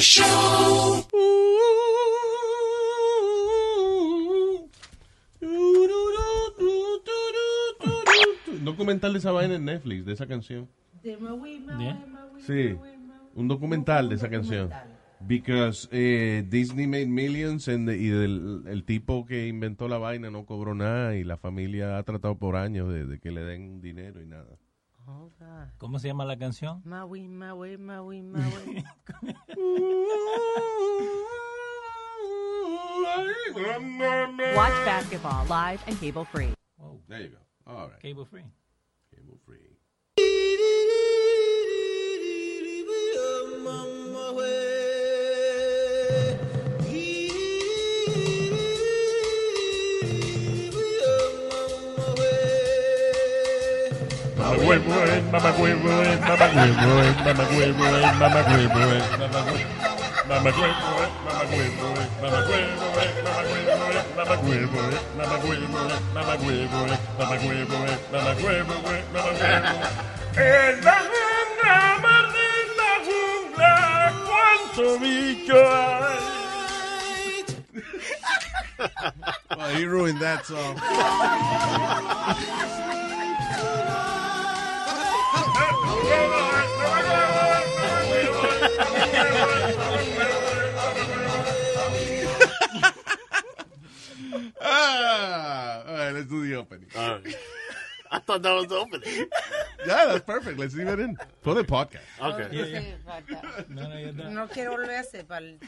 Show. Un documental de esa vaina en Netflix, de esa canción. Sí, un documental de esa canción. Because eh, Disney made millions and- y el, el tipo que inventó la vaina no cobró nada y la familia ha tratado por años de, de que le den dinero y nada. ¿Cómo se llama la canción? Maui, Maui, Maui, Maui. Watch basketball live and cable free. There you go. All right. Cable free. Cable free. Well, he ruined that song. ah, all right, let's do the opening. All right. I thought that was the opening. Yeah, that's perfect. Let's leave it in for the podcast. Okay. Sí, falta. No, no, ya. No quiero volver a hacer para el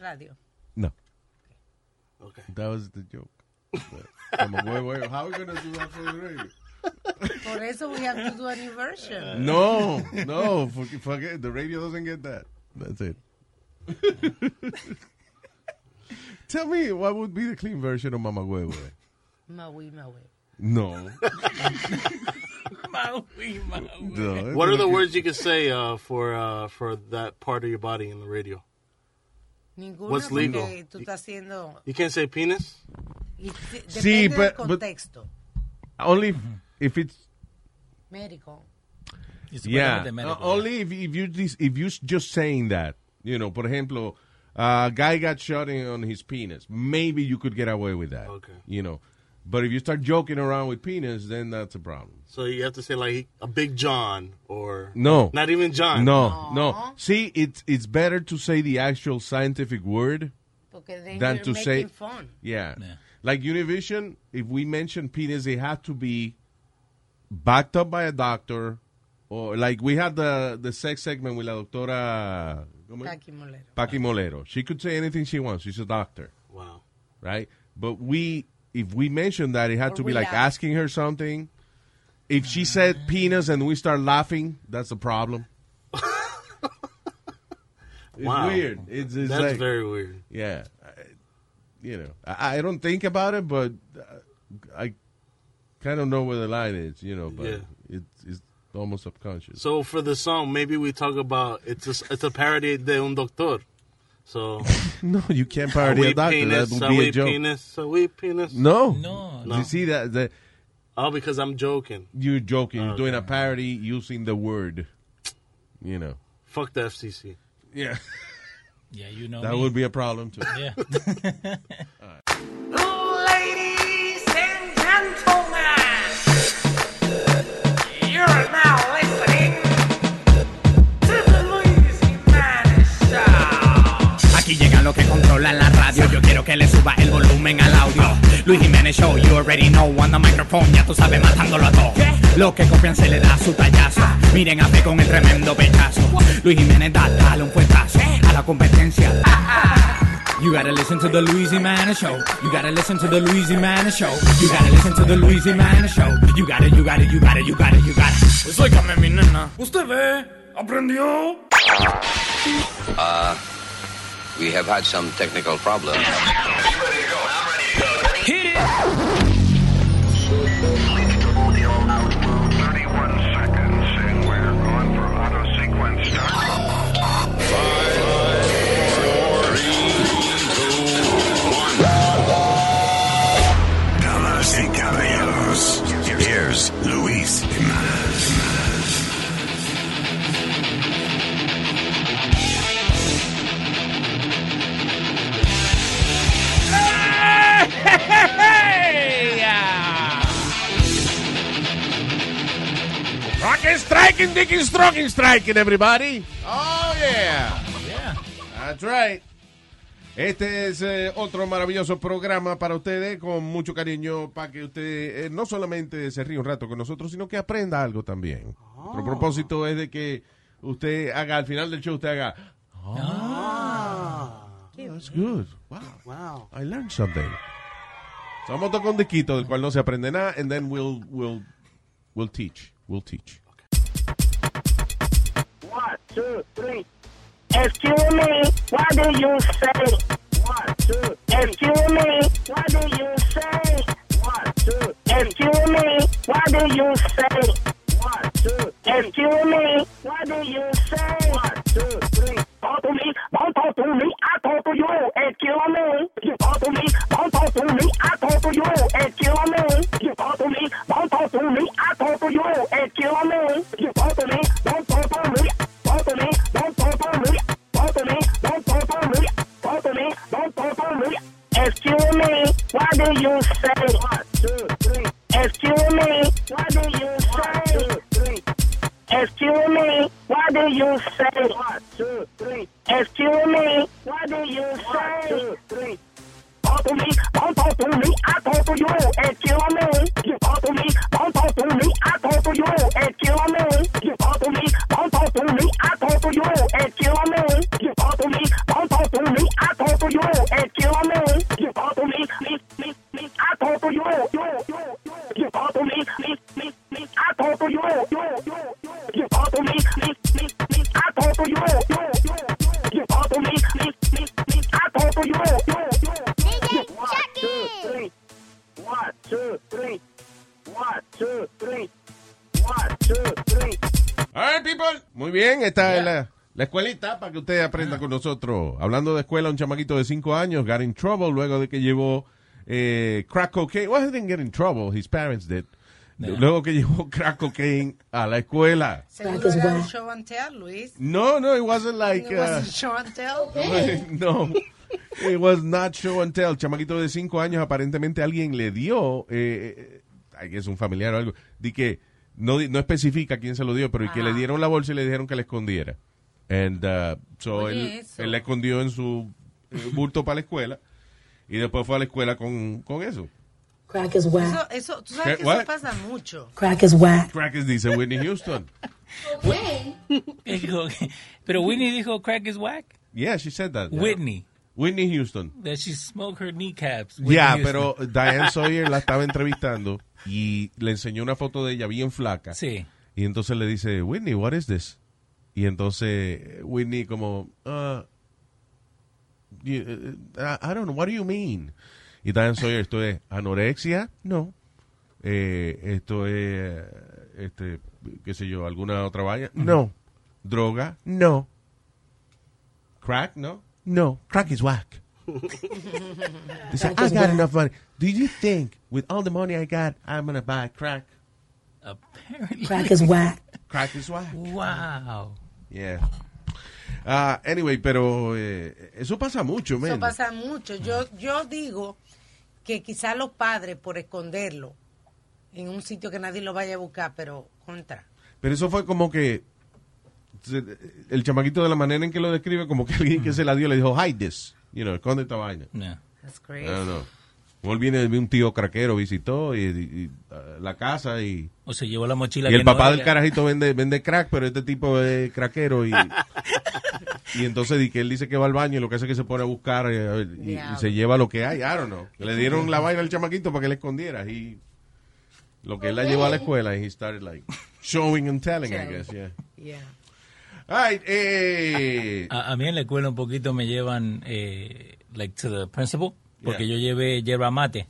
radio. No, Okay. that was the joke. But, wait, wait, wait, how are we going to do that for the radio? Por eso we have to do a new version. No, no, forget, forget. The radio doesn't get that. That's it. Tell me what would be the clean version of Mama Huevo. Maui, Maui. No. Maui, Maui. no What are the words you can say uh, for uh, for that part of your body in the radio? Ninguno What's legal? tú estás haciendo... You can't say penis. y se- Sí, but- del but- contexto. Only if, if it's medical. Y yeah. supuestamente uh, médico. only if if you dis- if you just saying that, you know, por ejemplo, a guy got shot in, on his penis. Maybe you could get away with that. Okay. You know, but if you start joking around with penis, then that's a problem. So you have to say like a big John or No. not even John. No, no. See, it's it's better to say the actual scientific word Porque they than were to say fun. Yeah. Yeah. Like Univision, if we mention penis, it has to be backed up by a doctor, or like we had the the sex segment with la doctora ¿cómo? Paqui Molero. Paqui Molero. She could say anything she wants. She's a doctor, Wow. right? But we, if we mention that, it had Or to be like laugh. asking her something. If she said penis and we start laughing, that's a problem. it's Wow. weird. It's, it's That's like, very weird. yeah, I, you know, I, I don't think about it, but uh, I kind of know where the line is, you know. But Yeah. it's it's almost subconscious. So for the song, maybe we talk about it's a, it's a parody de un doctor. So no, you can't parody we a doctor. penis, that would be a joke. penis, so we penis. No, No. no. You see that that Oh, because I'm joking. you're joking. You're doing a parody using the word. You know. Fuck the FCC. Yeah, Yeah, you know that me. would be a problem too. Yeah. Aquí llegan los que controlan la radio. Yo quiero que le suba el volumen al audio. Luis Jiménez Show, you already know. On the microphone, ya tú sabes, matándolo a todo. Los que copian se le da su tallazo. Miren a fe con el tremendo pechazo. Luis Jiménez da, dale un puestazo a la competencia. You gotta listen to the Luis Jiménez Show. You gotta listen to the Luis Jiménez Show. You gotta listen to the Luis Jiménez Show. You gotta, you gotta, you gotta, you gotta, you gotta. Pues óigame, mi nena. ¿Usted ve? ¿Aprendió? We have had some technical problems. Damas y caballeros, here's Luis Jimenez. Striking, dicking, stroking, striking, everybody. Oh, yeah. Yeah. That's right. Este es eh, otro maravilloso programa para ustedes con mucho cariño para que usted eh, no solamente se ríe un rato con nosotros, sino que aprenda algo también. Nuestro propósito es de que usted haga al final del show, usted haga. Ah, that's good. Wow. Wow. I learned something. So, vamos a tocar un disquito del cual no se aprende nada, and then we'll, we'll, we'll teach. We'll teach. One, two, three. Excuse me, what do you say? One, two. Excuse me, what do you say? One, two. Excuse me, what do you say? One, two. Excuse me, what do you say? One, two, three. Talk to me, don't talk to me, I talk to you. Excuse me, you talk to me, don't talk to me, I talk to you. Excuse me, you talk to me, don't talk to me, I talk to you. Excuse me, you talk to me, don't talk to me, Excuse me, what do you say? One, two, three. Excuse me, what do you say? One, two, three. Excuse me, what do you say? One, two, three. Excuse me, what do you say? One, two, three. Talk to me, don't talk to me, I talk to you. Excuse me, you talk to me, don't talk to me, I talk to you. Excuse me, you talk to me, don't talk to me, I talk to you. Excuse me, Muy bien, esta es la, la escuelita para que usted aprenda con nosotros. Hablando de escuela, un chamaquito de 5 años got in trouble luego de que llevó eh, crack cocaine. Well, he didn't get in trouble. His parents did. Luego que llevó crack cocaine a la escuela. Seguro era un show and tell, Luis. No, no, it wasn't like... It uh, wasn't show and tell. no, it was not show and tell. Chamaquito de 5 años, aparentemente alguien le dio, eh, eh, es un familiar o algo, di que no, di- no especifica quién se lo dio, pero y que le dieron la bolsa y le dijeron que la escondiera. And, uh, so Oye, él, él la escondió en su eh, bulto para la escuela y después fue a la escuela con, con eso. Crack is whack. Eso, eso, tú sabes que What? eso pasa mucho. Crack is whack. Crack is dice Whitney Houston. Dijo- Pero Whitney dijo crack is whack. Yeah, she said that. Whitney. Whitney Houston. That she smoked her kneecaps. Whitney Houston. pero Diane Sawyer la estaba entrevistando y le enseñó una foto de ella bien flaca. Sí. Y entonces le dice, Whitney, what is this? Y entonces Whitney como, uh, you- uh, I don't know, what do you mean? Y Diane Sawyer, esto es anorexia, no. Eh, esto es, este, qué sé yo, alguna otra valla, no. Droga, no. Crack, no. No, crack is whack. Dice, I got enough money. Do you think with all the money I got, I'm gonna buy crack? Apparently. Crack is whack. Crack is whack. Wow. Yeah. Ah, anyway, pero eh, eso pasa mucho, man. Eso pasa mucho. Yo, yo digo que quizás los padres, por esconderlo en un sitio que nadie lo vaya a buscar, pero contra. Pero eso fue como que el chamaquito de la manera en que lo describe, como que alguien que se la dio le dijo, hide this. You know, esconde esta vaina. Yeah. That's I crazy. don't know. Él viene de un tío craquero, visitó y, y- y, uh, la casa y, O se llevó la mochila y el que no papá del era. carajito vende, vende crack, pero este tipo es craquero y, y entonces di que él dice que va al baño y lo que hace es que se pone a buscar eh, y, y se lleva lo que hay. I don't know. Le dieron la vaina al chamaquito para que le escondiera y lo que él la llevó a la escuela y he started like showing and telling, I guess, yeah. Yeah. All right, eh, A, a mí en la escuela un poquito me llevan, eh, like, to the principal, porque Yeah. yo llevé yerba mate,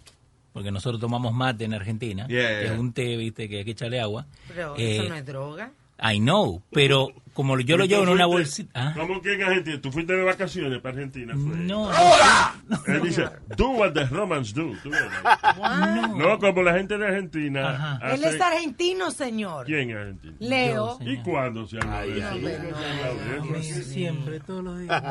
porque nosotros tomamos mate en Argentina, Yeah, que es un té, viste, que hay que echarle agua. Pero Eh, eso no es droga. I know, pero como yo lo llevo en una bolsita... ¿ah? ¿Cómo que en Argentina? ¿Tú fuiste de vacaciones para Argentina? Fue? No, Él dice, do what the Romans do. ¿no? No, como la gente de Argentina. Él es argentino, señor. ¿Quién es argentino? Leo. ¿Y cuándo se habla de eso? no, Nunca no, se ha hablado de eso. Ay, siempre, todos los días.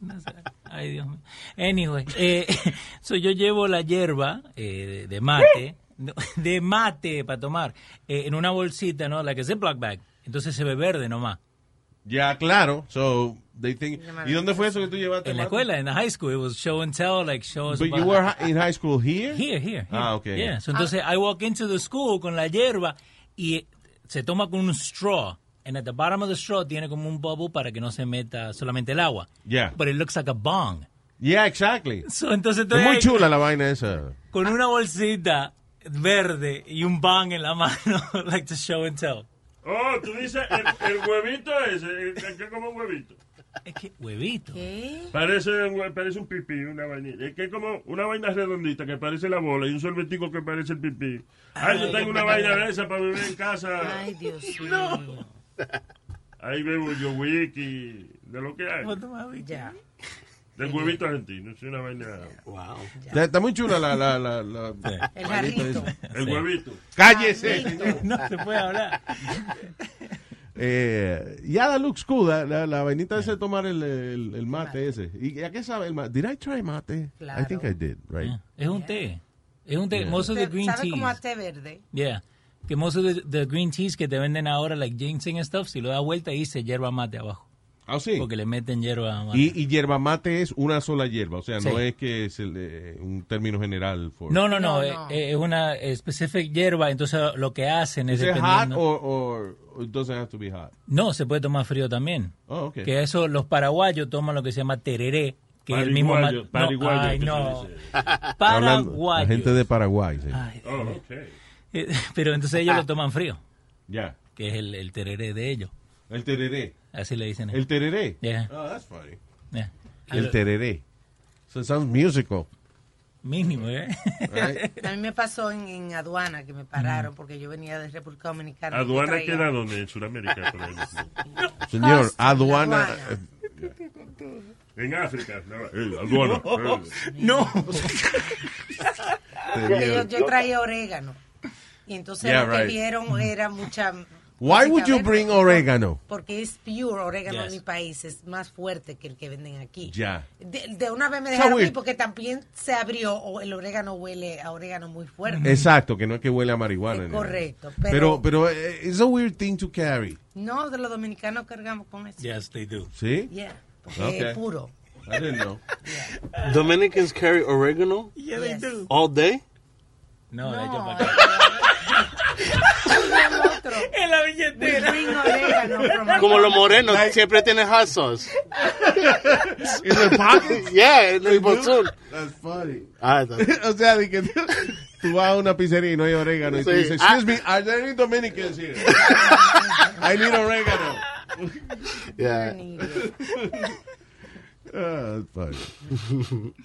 No sé. Ay, Dios mío. Anyway, eh, so yo llevo la hierba eh, de, mate, de mate para tomar, eh, en una bolsita, ¿no? Like a Ziploc bag. Entonces se ve verde nomás. Ya, claro. So, they think... ¿Y dónde fue eso que tú llevaste? En la escuela, en la high school, it was show and tell, like show us But you were hi- in high school here? Here, here. here. Ah, okay. Yeah. So, entonces, I walk into the school con la hierba y se toma con un straw. And at the bottom of the straw tiene como un bubble para que no se meta solamente el agua. Yeah. But it looks like a bong. Yeah, exactly. So, entonces, Es muy chula la vaina esa. Con una bolsita verde y un bong en la mano, like to show and tell. Oh, tú dices el, el huevito ese, el, que es como un huevito. Es que, huevito. Parece, un parece un pipí, una vainita. Es que es como una vaina redondita que parece la bola y un sorbetico que parece el pipí. Ay, yo tengo una vaina de esa para vivir en casa. Ay, Dios mío. Ahí bebo yo wiki, de lo que hay. Ya. Del huevito argentino, es una vaina. Wow. Está, está muy chula la... la, la, la El jarrito. El Sí. huevito. ¡Cállese, Jarrito. No se puede hablar. Eh, ya that looks cool. La, la, la vainita esa de tomar el, el, el mate ese. ¿Y a qué sabe el mate? Did I try mate? I think I did, right? Es un té. Es un té. Yeah. Most of the green ¿Sabe teas. como a té verde? Yeah. Que most of the, the green teas que te venden ahora, like ginseng and stuff, si lo da vuelta dice hierba mate abajo. Ah, sí. Porque le meten hierba mate. Y, y hierba mate es una sola hierba, o sea, no Sí. es que es el, eh, un término general. For... No, no, no, No, eh, no. eh, es una específica hierba, entonces lo que hacen es ¿Es hot dependiendo... or, or it doesn't have to be hot? No, se puede tomar frío también. Oh, okay. Que eso, los paraguayos toman lo que se llama tereré, que es el mismo... no, ay, que no. Paraguayos. La gente de Paraguay, sí. Ay, Oh, ok. Eh, Pero entonces ellos lo toman frío, Ya. que es el, el tereré de ellos. El tereré. Así le dicen. El tereré. Yeah. Oh, that's funny. Yeah. El tereré. So it sounds musical. Mínimo, ¿eh? Right? A mí me pasó en, en aduana que me pararon porque yo venía de República Dominicana. ¿Aduana queda donde? En Sudamérica. por ahí. Señor, aduana. aduana. eh, En África. no, aduana. No. Yo traía orégano. Y entonces Yeah, lo que right. vieron era mucha... Why would you bring oregano? Porque es pure orégano en Yes. mi país, es más fuerte que el que venden aquí. Ya. De, de una vez me dejaron ir weird. porque también se abrió o el orégano huele a orégano muy fuerte. Exacto, que no es que huele a marihuana. Es correcto, Pero, pero- pero eh, it's a weird thing to carry. No, de los dominicanos cargamos con eso. Yes, they do. ¿Sí? Yeah, porque Okay. es puro. I didn't know. Dominicans carry oregano Yeah, they Yes. do. all day. No, para acá. el otro. En la billetera. orégano Como los morenos siempre tienen hot sauce. In the pocket? Yeah, en el bolsón. That's funny. Ah, o sea, de que tú, vas a una pizzería y no hay orégano y tú dices, excuse me, are there any Dominicans here? I need oregano. yeah. Ah, that's funny.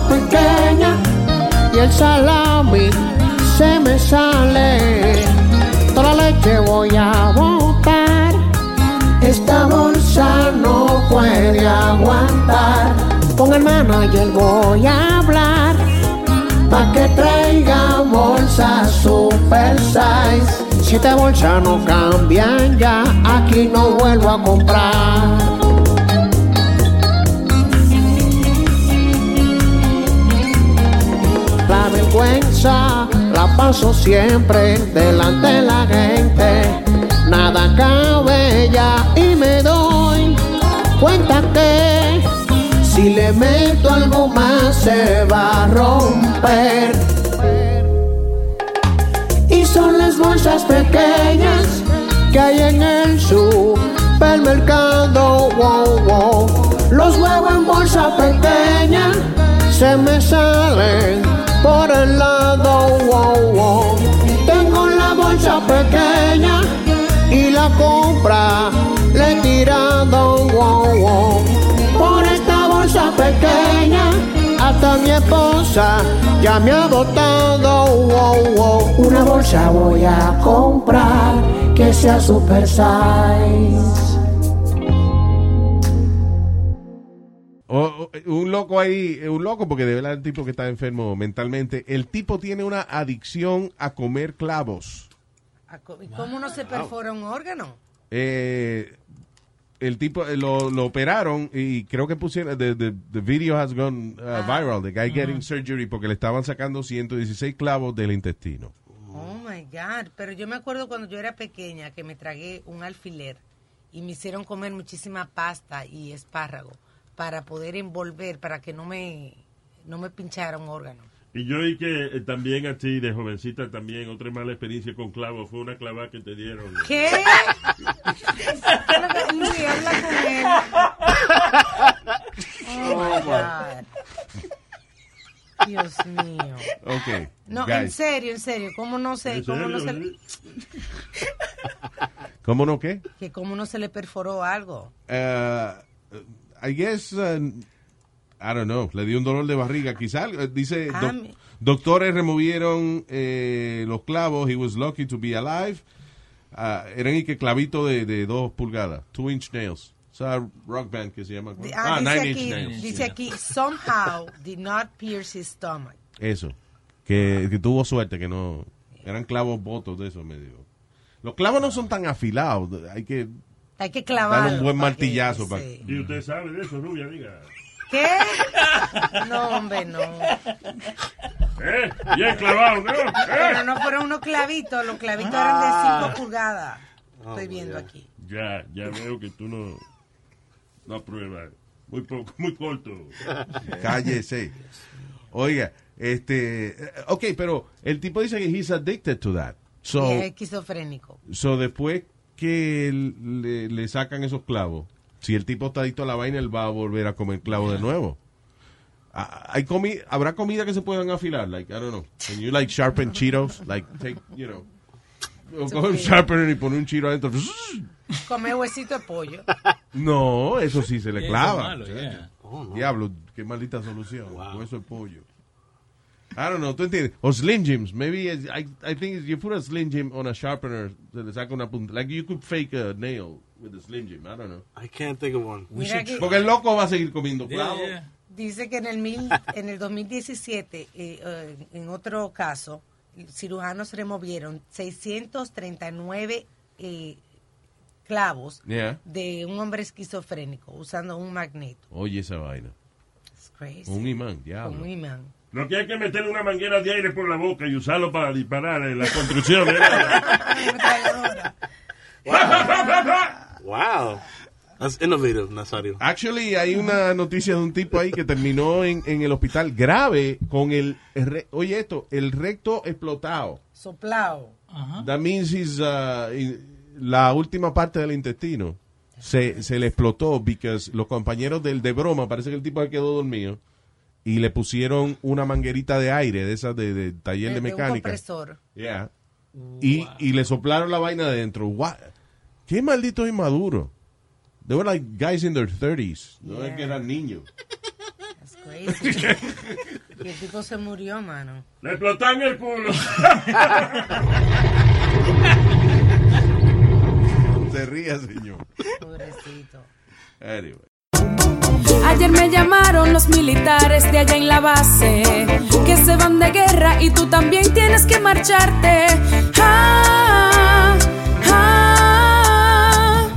Pequeña y el salami se me sale. Toda la leche voy a botar. Esta bolsa no puede aguantar. Con el manager voy a hablar. Pa' que traiga bolsas super size. Si esta bolsa no cambian ya, aquí no vuelvo a comprar. La paso siempre delante de la gente. Nada cabe ya y me doy cuenta que si le meto algo más se va a romper. Y son las bolsas pequeñas que hay en el supermercado. Wow, wow. Los huevos en bolsa pequeña se me salen por el lado. Wow, wow. Tengo la bolsa pequeña y la compra le he tirado. Wow, wow. Por esta bolsa hasta mi esposa ya me ha botado. Wow, wow. Una bolsa voy a comprar que sea super size. Un loco ahí, un loco porque de verdad un tipo que está enfermo mentalmente. El tipo tiene una adicción a comer clavos. ¿A co- ¿Y cómo no se perfora un órgano? Eh, el tipo eh, lo, lo operaron y creo que pusieron the, the, the video has gone uh, viral the guy getting surgery porque le estaban sacando 116 clavos del intestino Oh my God. Pero yo me acuerdo cuando yo era pequeña que me tragué un alfiler y me hicieron comer muchísima pasta y espárrago para poder envolver, para que no me, no me pinchara un órgano. Y yo oí que eh, también a ti, de jovencita, también otra mala experiencia con clavos fue una clavada que te dieron. ¿Qué? Luis, habla con él. Oh my God. Dios mío. ok No, guys. en serio, en serio. ¿Cómo no se, ¿En cómo no se? ¿cómo no qué? que cómo no se le perforó algo? Uh, I guess uh, I don't know le dio un dolor de barriga quizás eh, dice Ah, doc- doctores removieron eh, los clavos he was lucky to be alive Ah, eran y que clavito de, de dos pulgadas two inch nails o sea rock band que se llama ah, Ah, dice nine inch aquí, nails dice aquí, somehow did not pierce his stomach. Eso. Que, que tuvo suerte, que no. Eran clavos botos de eso, medio. Los clavos no son tan afilados. Hay que Hay que dar clavarlo. un buen para que- martillazo. para- sí. Y usted sabe de eso, Rubia, diga. ¿Qué? No, hombre, no. ¿Eh? Bien clavado, ¿no? ¿Eh? Pero no fueron unos clavitos, los clavitos eran de 5 pulgadas. Estoy viendo aquí. Ya, ya veo que tú no, no apruebas. Muy poco, muy corto. Cállese. Oiga, este. Ok, pero el tipo dice que he's addicted to that. So, Y es esquizofrénico. so después que le, le sacan esos clavos, si el tipo está adicto a la vaina, él va a volver a comer clavos de nuevo. Ah, Hay comi habrá comida que se puedan afilar, like I don't know. Can you like sharpen Cheetos, like take, you know, o coge un sharpener y pone un chiro adentro. Come huesito de pollo. No, eso sí se le clava. es malo, yeah. Diablo, qué maldita solución. Con eso es pollo. I don't know, ¿tú entiendes? O Slim Jims. Maybe, it's- I, I think if you put a Slim Jim on a sharpener, se le saca una punta. Like you could fake a nail with a Slim Jim. I don't know. I can't think of one. Aquí. Porque el loco va a seguir comiendo Yeah, clavos. yeah. Dice que en el, mil, en el 2017, eh, eh, en otro caso, cirujanos removieron 639 eh, clavos Yeah. de un hombre esquizofrénico usando un magneto. Oye, esa vaina. It's crazy. Un imán, diablo. un imán. Lo que hay que meterle una manguera de aire por la boca y usarlo para disparar en la construcción. ¿eh? Wow. That's innovative, Nazario. Actually, hay una noticia de un tipo ahí que terminó en, en el hospital grave con el, el re- oye esto, el recto explotado. Soplado. That means he's, uh, in- la última parte del intestino se, se le explotó because los compañeros del de broma, parece que el tipo se quedó dormido y le pusieron una manguerita de aire de esas de, de taller de, De- de un mecánica. compresor. Yeah. Y, y le soplaron la vaina adentro. What? Qué maldito inmaduro. They were like guys in their 30s. No es que eran niños. That's crazy. y el tipo se murió, mano. Le explotan el culo. Se ría, señor. Pobrecito. Anyway. Ayer me llamaron los militares de allá en la base que se van de guerra y tú también tienes que marcharte. Ah, ah.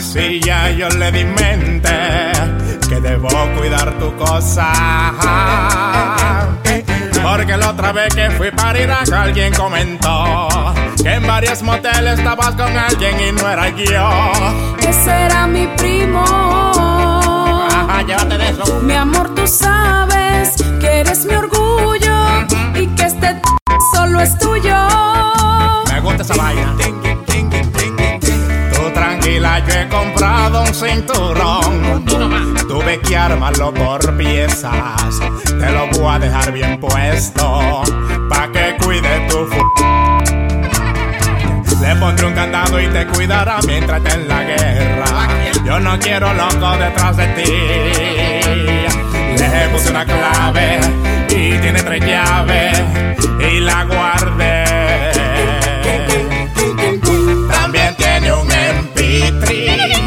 Si ya yo le di mente que debo cuidar tu cosa. Porque la otra vez que fui para Irak alguien comentó que en varios moteles estabas con alguien y no era yo. Ese era mi primo. Mi amor, tú sabes que eres mi orgullo y que este solo es tuyo. Me gusta esa vaina. Tú tranquila, yo he comprado un cinturón. Tuve que armarlo por piezas. Te lo voy a dejar bien puesto. Pa' que cuide tu. Le pondré un candado y te cuidará mientras esté en la guerra. Yo no quiero loco detrás de ti. Puse una clave y tiene tres llaves y la guardé. También tiene un MP3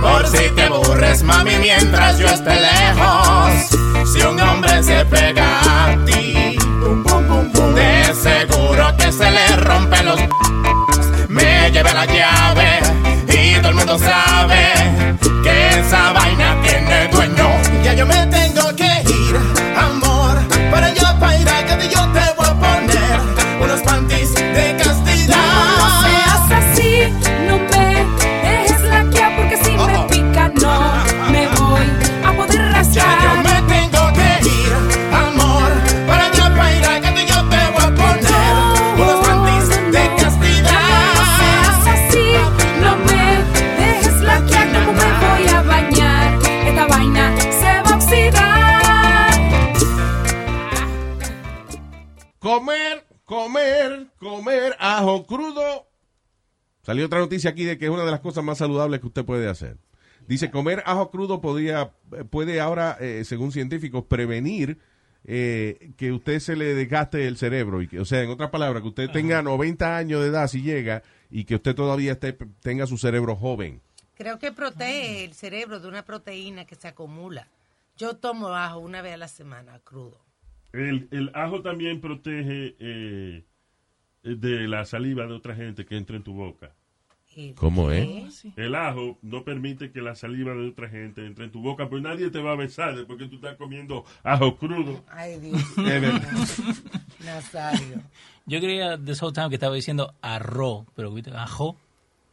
por si te aburres, mami, mientras yo esté lejos. Si un hombre se pega a ti, de seguro que se le rompe los me lleve la llave y todo el mundo sabe que esa vaina Salió otra noticia aquí de que es una de las cosas más saludables que usted puede hacer. Dice, comer ajo crudo podría, puede ahora, eh, según científicos, prevenir eh, que usted se le desgaste el cerebro. Y que, o sea, en otras palabras, que usted tenga 90 años de edad si llega y que usted todavía esté, tenga su cerebro joven. Creo que protege el cerebro de una proteína que se acumula. Yo tomo ajo una vez a la semana, crudo. El, el ajo también protege eh, de la saliva de otra gente que entra en tu boca. ¿Cómo es? El ajo no permite que la saliva de otra gente entre en tu boca, pues nadie te va a besar después que tú estás comiendo ajo crudo. Ay, Dios. Es verdad. Nazario. Yo creía whole time que estaba diciendo arroz, pero ¿viste? ajo.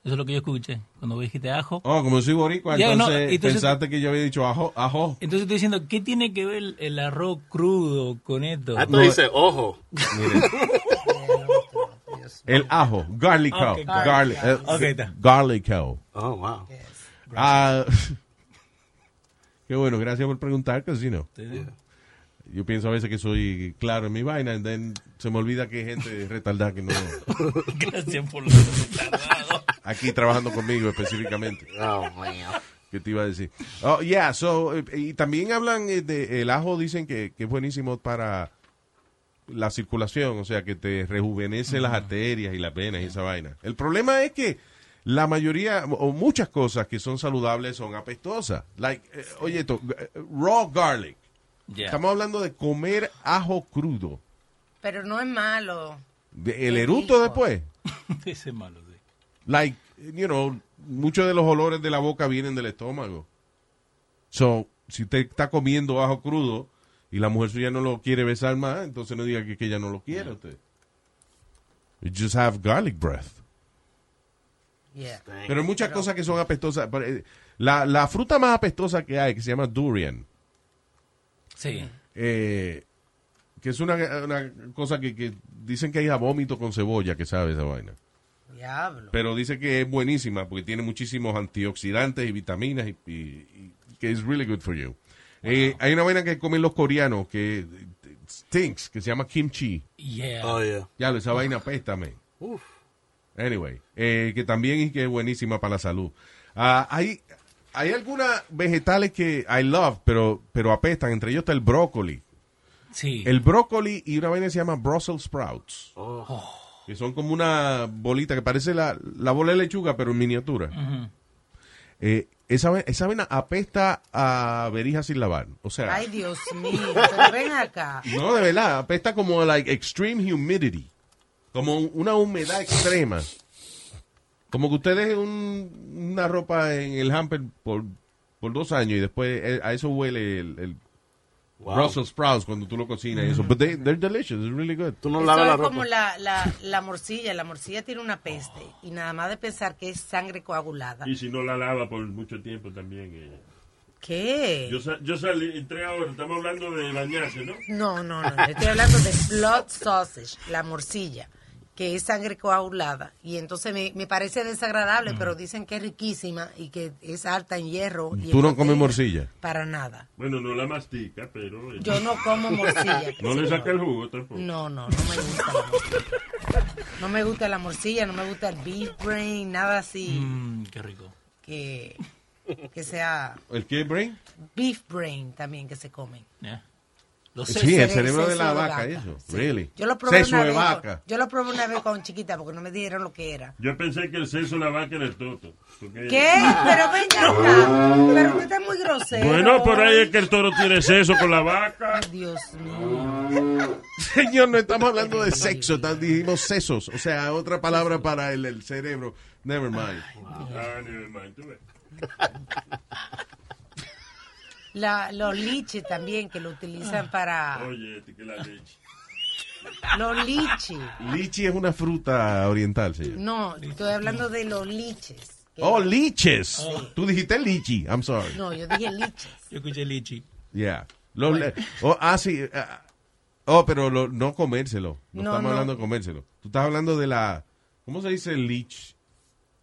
Eso es lo que yo escuché cuando dijiste ajo. Oh, como soy boricua, Ya, no, entonces, pensaste que yo había dicho ajo, ajo. Entonces estoy diciendo, ¿qué tiene que ver el arroz crudo con esto? Ah, tú dices ojo. El ajo, garlico. Ok, garlic, eh, Ok, está. garlico. Oh, wow. Ah, qué bueno, gracias por preguntar, que si no. Yo pienso a veces que soy claro en mi vaina, y then se me olvida que hay gente retardada que no. Gracias por lo Aquí trabajando conmigo específicamente. Oh, man. ¿Qué te iba a decir? Oh, yeah, so, eh, y también hablan eh, de el ajo, dicen que, que es buenísimo para la circulación, o sea, que te rejuvenece las arterias y las venas y esa vaina. El problema es que la mayoría o muchas cosas que son saludables son apestosas. Like, eh, oye, esto, eh, raw garlic. Yeah. Estamos hablando de comer ajo crudo. Pero no es malo. De- el eruto después. Ese es malo, sí. like, you know, muchos de los olores de la boca vienen del estómago. So, si usted está comiendo ajo crudo y la mujer suya no lo quiere besar más, entonces no diga que, que ella no lo quiere usted. You just have garlic breath. Yeah. Pero hay muchas cosas que son apestosas. Eh, La, la fruta más apestosa que hay, que se llama durian, Sí. eh, que es una, una cosa que, que dicen que hay a vómito con cebolla, que sabe esa vaina. Diablo. Pero dice que es buenísima porque tiene muchísimos antioxidantes y vitaminas y, y- y que es really good for you. Eh, hay una vaina que comen los coreanos que stinks, que se llama kimchi. Yeah. Oh, yeah. Ya, esa vaina apéstame. Anyway, eh, que también es que es buenísima para la salud. Ah, hay, hay algunas vegetales que I love, pero, pero apestan. Entre ellos está el brócoli. Sí. El brócoli y una vaina que se llama Brussels sprouts. Oh. Que son como una bolita que parece la, la bola de lechuga, pero en miniatura. Ujú. Eh, esa, esa vaina apesta a verija sin lavar. O sea, Ay, Dios mío. Pero ven acá. no, de verdad, apesta como like extreme humidity. Como un- una humedad extrema. Como que usted deje un- una ropa en el hamper por, por dos años y después eh, a eso huele el, el Wow. Brussels sprouts cuando tú lo cocinas y eso. But they, they're delicious, it's really good. Tú no Eso lavas la es como ropa. la, la, la morcilla. La morcilla tiene una peste. Y nada más de pensar que es sangre coagulada. Y si no la lava por mucho tiempo también. eh. ¿Qué? Yo, sa- yo salí, entré ahora, estamos hablando de bañarse, ¿no? No, no, no. Estoy hablando de blood sausage, la morcilla, que es sangre coagulada. Y entonces me, me parece desagradable, pero dicen que es riquísima y que es alta en hierro. Y Tú en no comes morcilla. Para nada. Bueno, no la mastica, pero... eh, Yo no como morcilla. No le saca el jugo tampoco. No, no, no me gusta la morcilla. No me gusta la morcilla, no me gusta el beef brain, nada así Mm, qué rico. que, que sea ¿El qué, brain? beef brain también que se comen. Yeah. Sí, el cerebro de la Seso de vaca, vaca, eso. sí. Really. Yo lo probé Seso una de vez. con- vaca. Yo lo probé una vez con chiquita porque no me dijeron lo que era. Yo pensé que el sexo de la vaca era el toto. porque- ¿Qué? Pero venga acá. Pero usted está muy grosero. Bueno, por ahí es que el toro tiene sexo con la vaca. Dios mío. Señor, no estamos hablando de sexo, tan- dijimos sesos, o sea, otra palabra para el, el cerebro. Never mind. Ah, never mind, tú ves. La, los liches también que lo utilizan para... Oye, este que la leche. Los liches. Lichi es una fruta oriental, señor. No, estoy hablando de los liches. Oh, liches. Tú dijiste lichi, I'm sorry. No, yo dije liches. Yo escuché lichi. Yeah. Los le- oh, ah, sí. ah, oh, pero lo- no comérselo. No, No, estamos no. hablando de comérselo. Tú estás hablando de la... ¿Cómo se dice lich?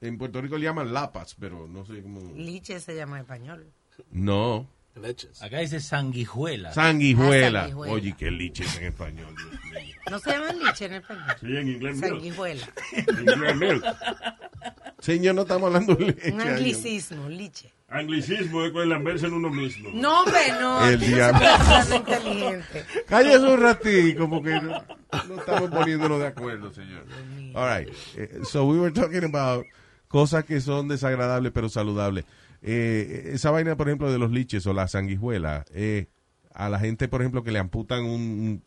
En Puerto Rico le llaman lapas, pero no sé cómo... Liches se llama en español. No. Leches. Acá dice sanguijuela. Sanguijuela. Ah, sanguijuela. Oye, qué liches en español. Dios mío. No se llaman liches en español. Sí, en inglés milk. Sanguijuela. En inglés milk. Señor, no estamos hablando de leche. Un anglicismo, liche. Anglicismo es con lamberse en uno mismo. No, hombre, no. El diablo. inteligente. Cállese un ratito, porque no, no estamos poniéndonos de acuerdo, señor. All right. Eh, so we were talking about cosas que son desagradables pero saludables. Eh, esa vaina, por ejemplo, de los liches o la sanguijuela, eh, a la gente, por ejemplo, que le amputan un- un-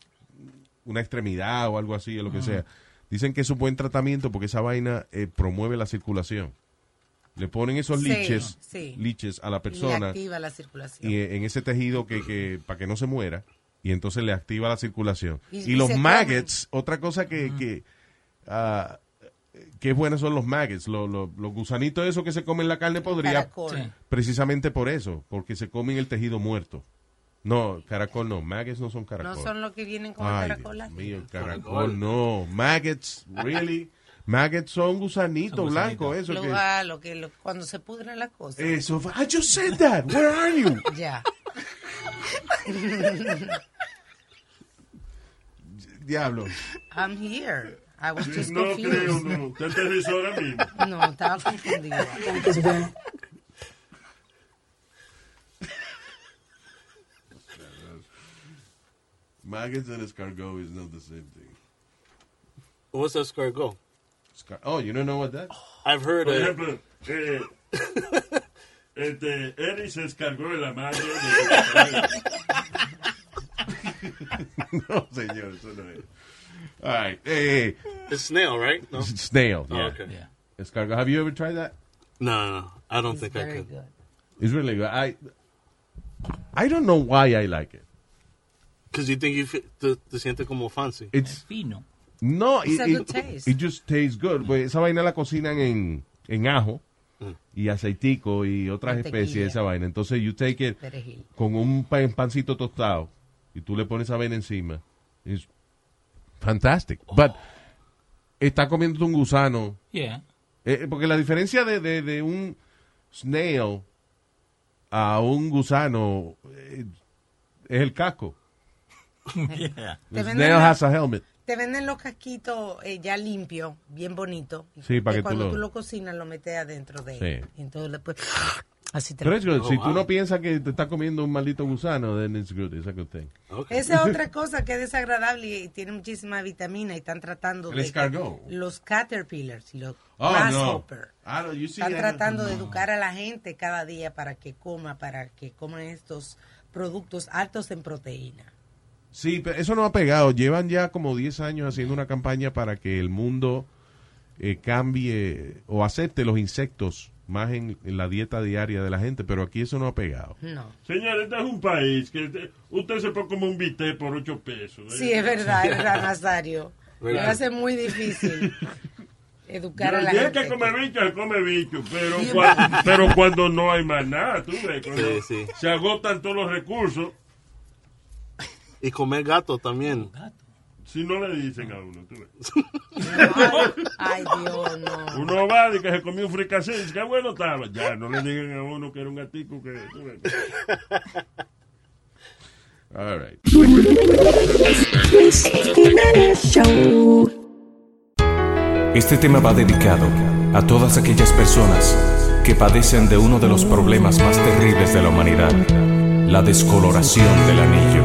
una extremidad o algo así, o lo que sea, dicen que es un buen tratamiento porque esa vaina eh, promueve la circulación. Le ponen esos Sí, liches, sí. liches a la Y persona activa la circulación. y eh, en ese tejido que, que para que no se muera y entonces le activa la circulación. Y- Y, y los maggots, otra cosa que que, ah, que es buena son los maggots, los, los, los gusanitos esos que se comen la carne. Sí. precisamente por eso, porque se comen el tejido muerto. No, caracol no, maggots no son caracol. No son los que vienen con Ay, el caracol. Dios mío, el caracol no, maggots, really? Maggots son gusanitos blancos, eso Lo, que ah, lo que lo- cuando se pudren las cosas. eso, I just said that. Where are you? Ya. Diablo. I'm here. I was just No confused. creo, no. Usted aterrizó ahora mismo. No, estaba confundida. Maggots and escargot is not the same thing. What's escargot? Escar- oh, you don't know what that? I've heard Por it. ejemplo, eh, este, Eric se descargó de la madre. no, señor, eso no es. All right. eh, It's snail, right? No. snail. Oh, Yeah. okay. Yeah. Escargot. Have you ever tried that? No, no, no. I don't think I could. good. It's really good. I I don't know why I like it. Because you think you te, te siente como fancy. It's Fino. no, It's it, a it- good taste. it just tastes good. Pues esa vaina la cocinan en en ajo y aceitico y otras especies de esa vaina. Entonces you take it Perejil. con un pan- pancito tostado y tú le pones esa vaina encima. Es fantastic. But está comiendo un gusano. Yeah. Eh, porque la diferencia de, de, de un snail a un gusano eh, es el casco. yeah. The Te venden snail has a helmet. Te venden los casquitos eh, ya limpios, bien bonitos. Sí, para que tú cuando lo- tú lo cocinas lo metes adentro de Sí. él. Y entonces después así te Pero es good. Oh, si wow. tú no piensas que te está comiendo un maldito gusano, then it's good. It's a good thing. Okay. Esa es otra cosa que es desagradable y tiene muchísima vitamina y están tratando El de escargot. los caterpillars y los Oh, grasshopper. no. Están tratando de educar a la gente cada día para que coma, para que coman estos productos altos en proteína. Sí, pero eso no ha pegado. Llevan ya como 10 años haciendo una campaña para que el mundo eh, cambie o acepte los insectos más en, en la dieta diaria de la gente, pero aquí eso no ha pegado. No. Señor, este es un país que te- usted se puede comer un bistec por 8 pesos. ¿eh? Sí, es verdad, es verdad, Nazario. Lo hace muy difícil educar a la gente. que come bicho, se come bicho, pero, cua- pero cuando no hay más nada, tú ves, cuando Sí, sí. se agotan todos los recursos, Y comer gato también. Si no le dicen a uno, tú ves. Ay, Dios, no. Uno va y que se comió un fricasé y dice, qué bueno estaba. Ya, no le digan a uno que era un gatico que... tú ves. All right. Este tema va dedicado a todas aquellas personas que padecen de uno de los problemas más terribles de la humanidad, la descoloración del anillo.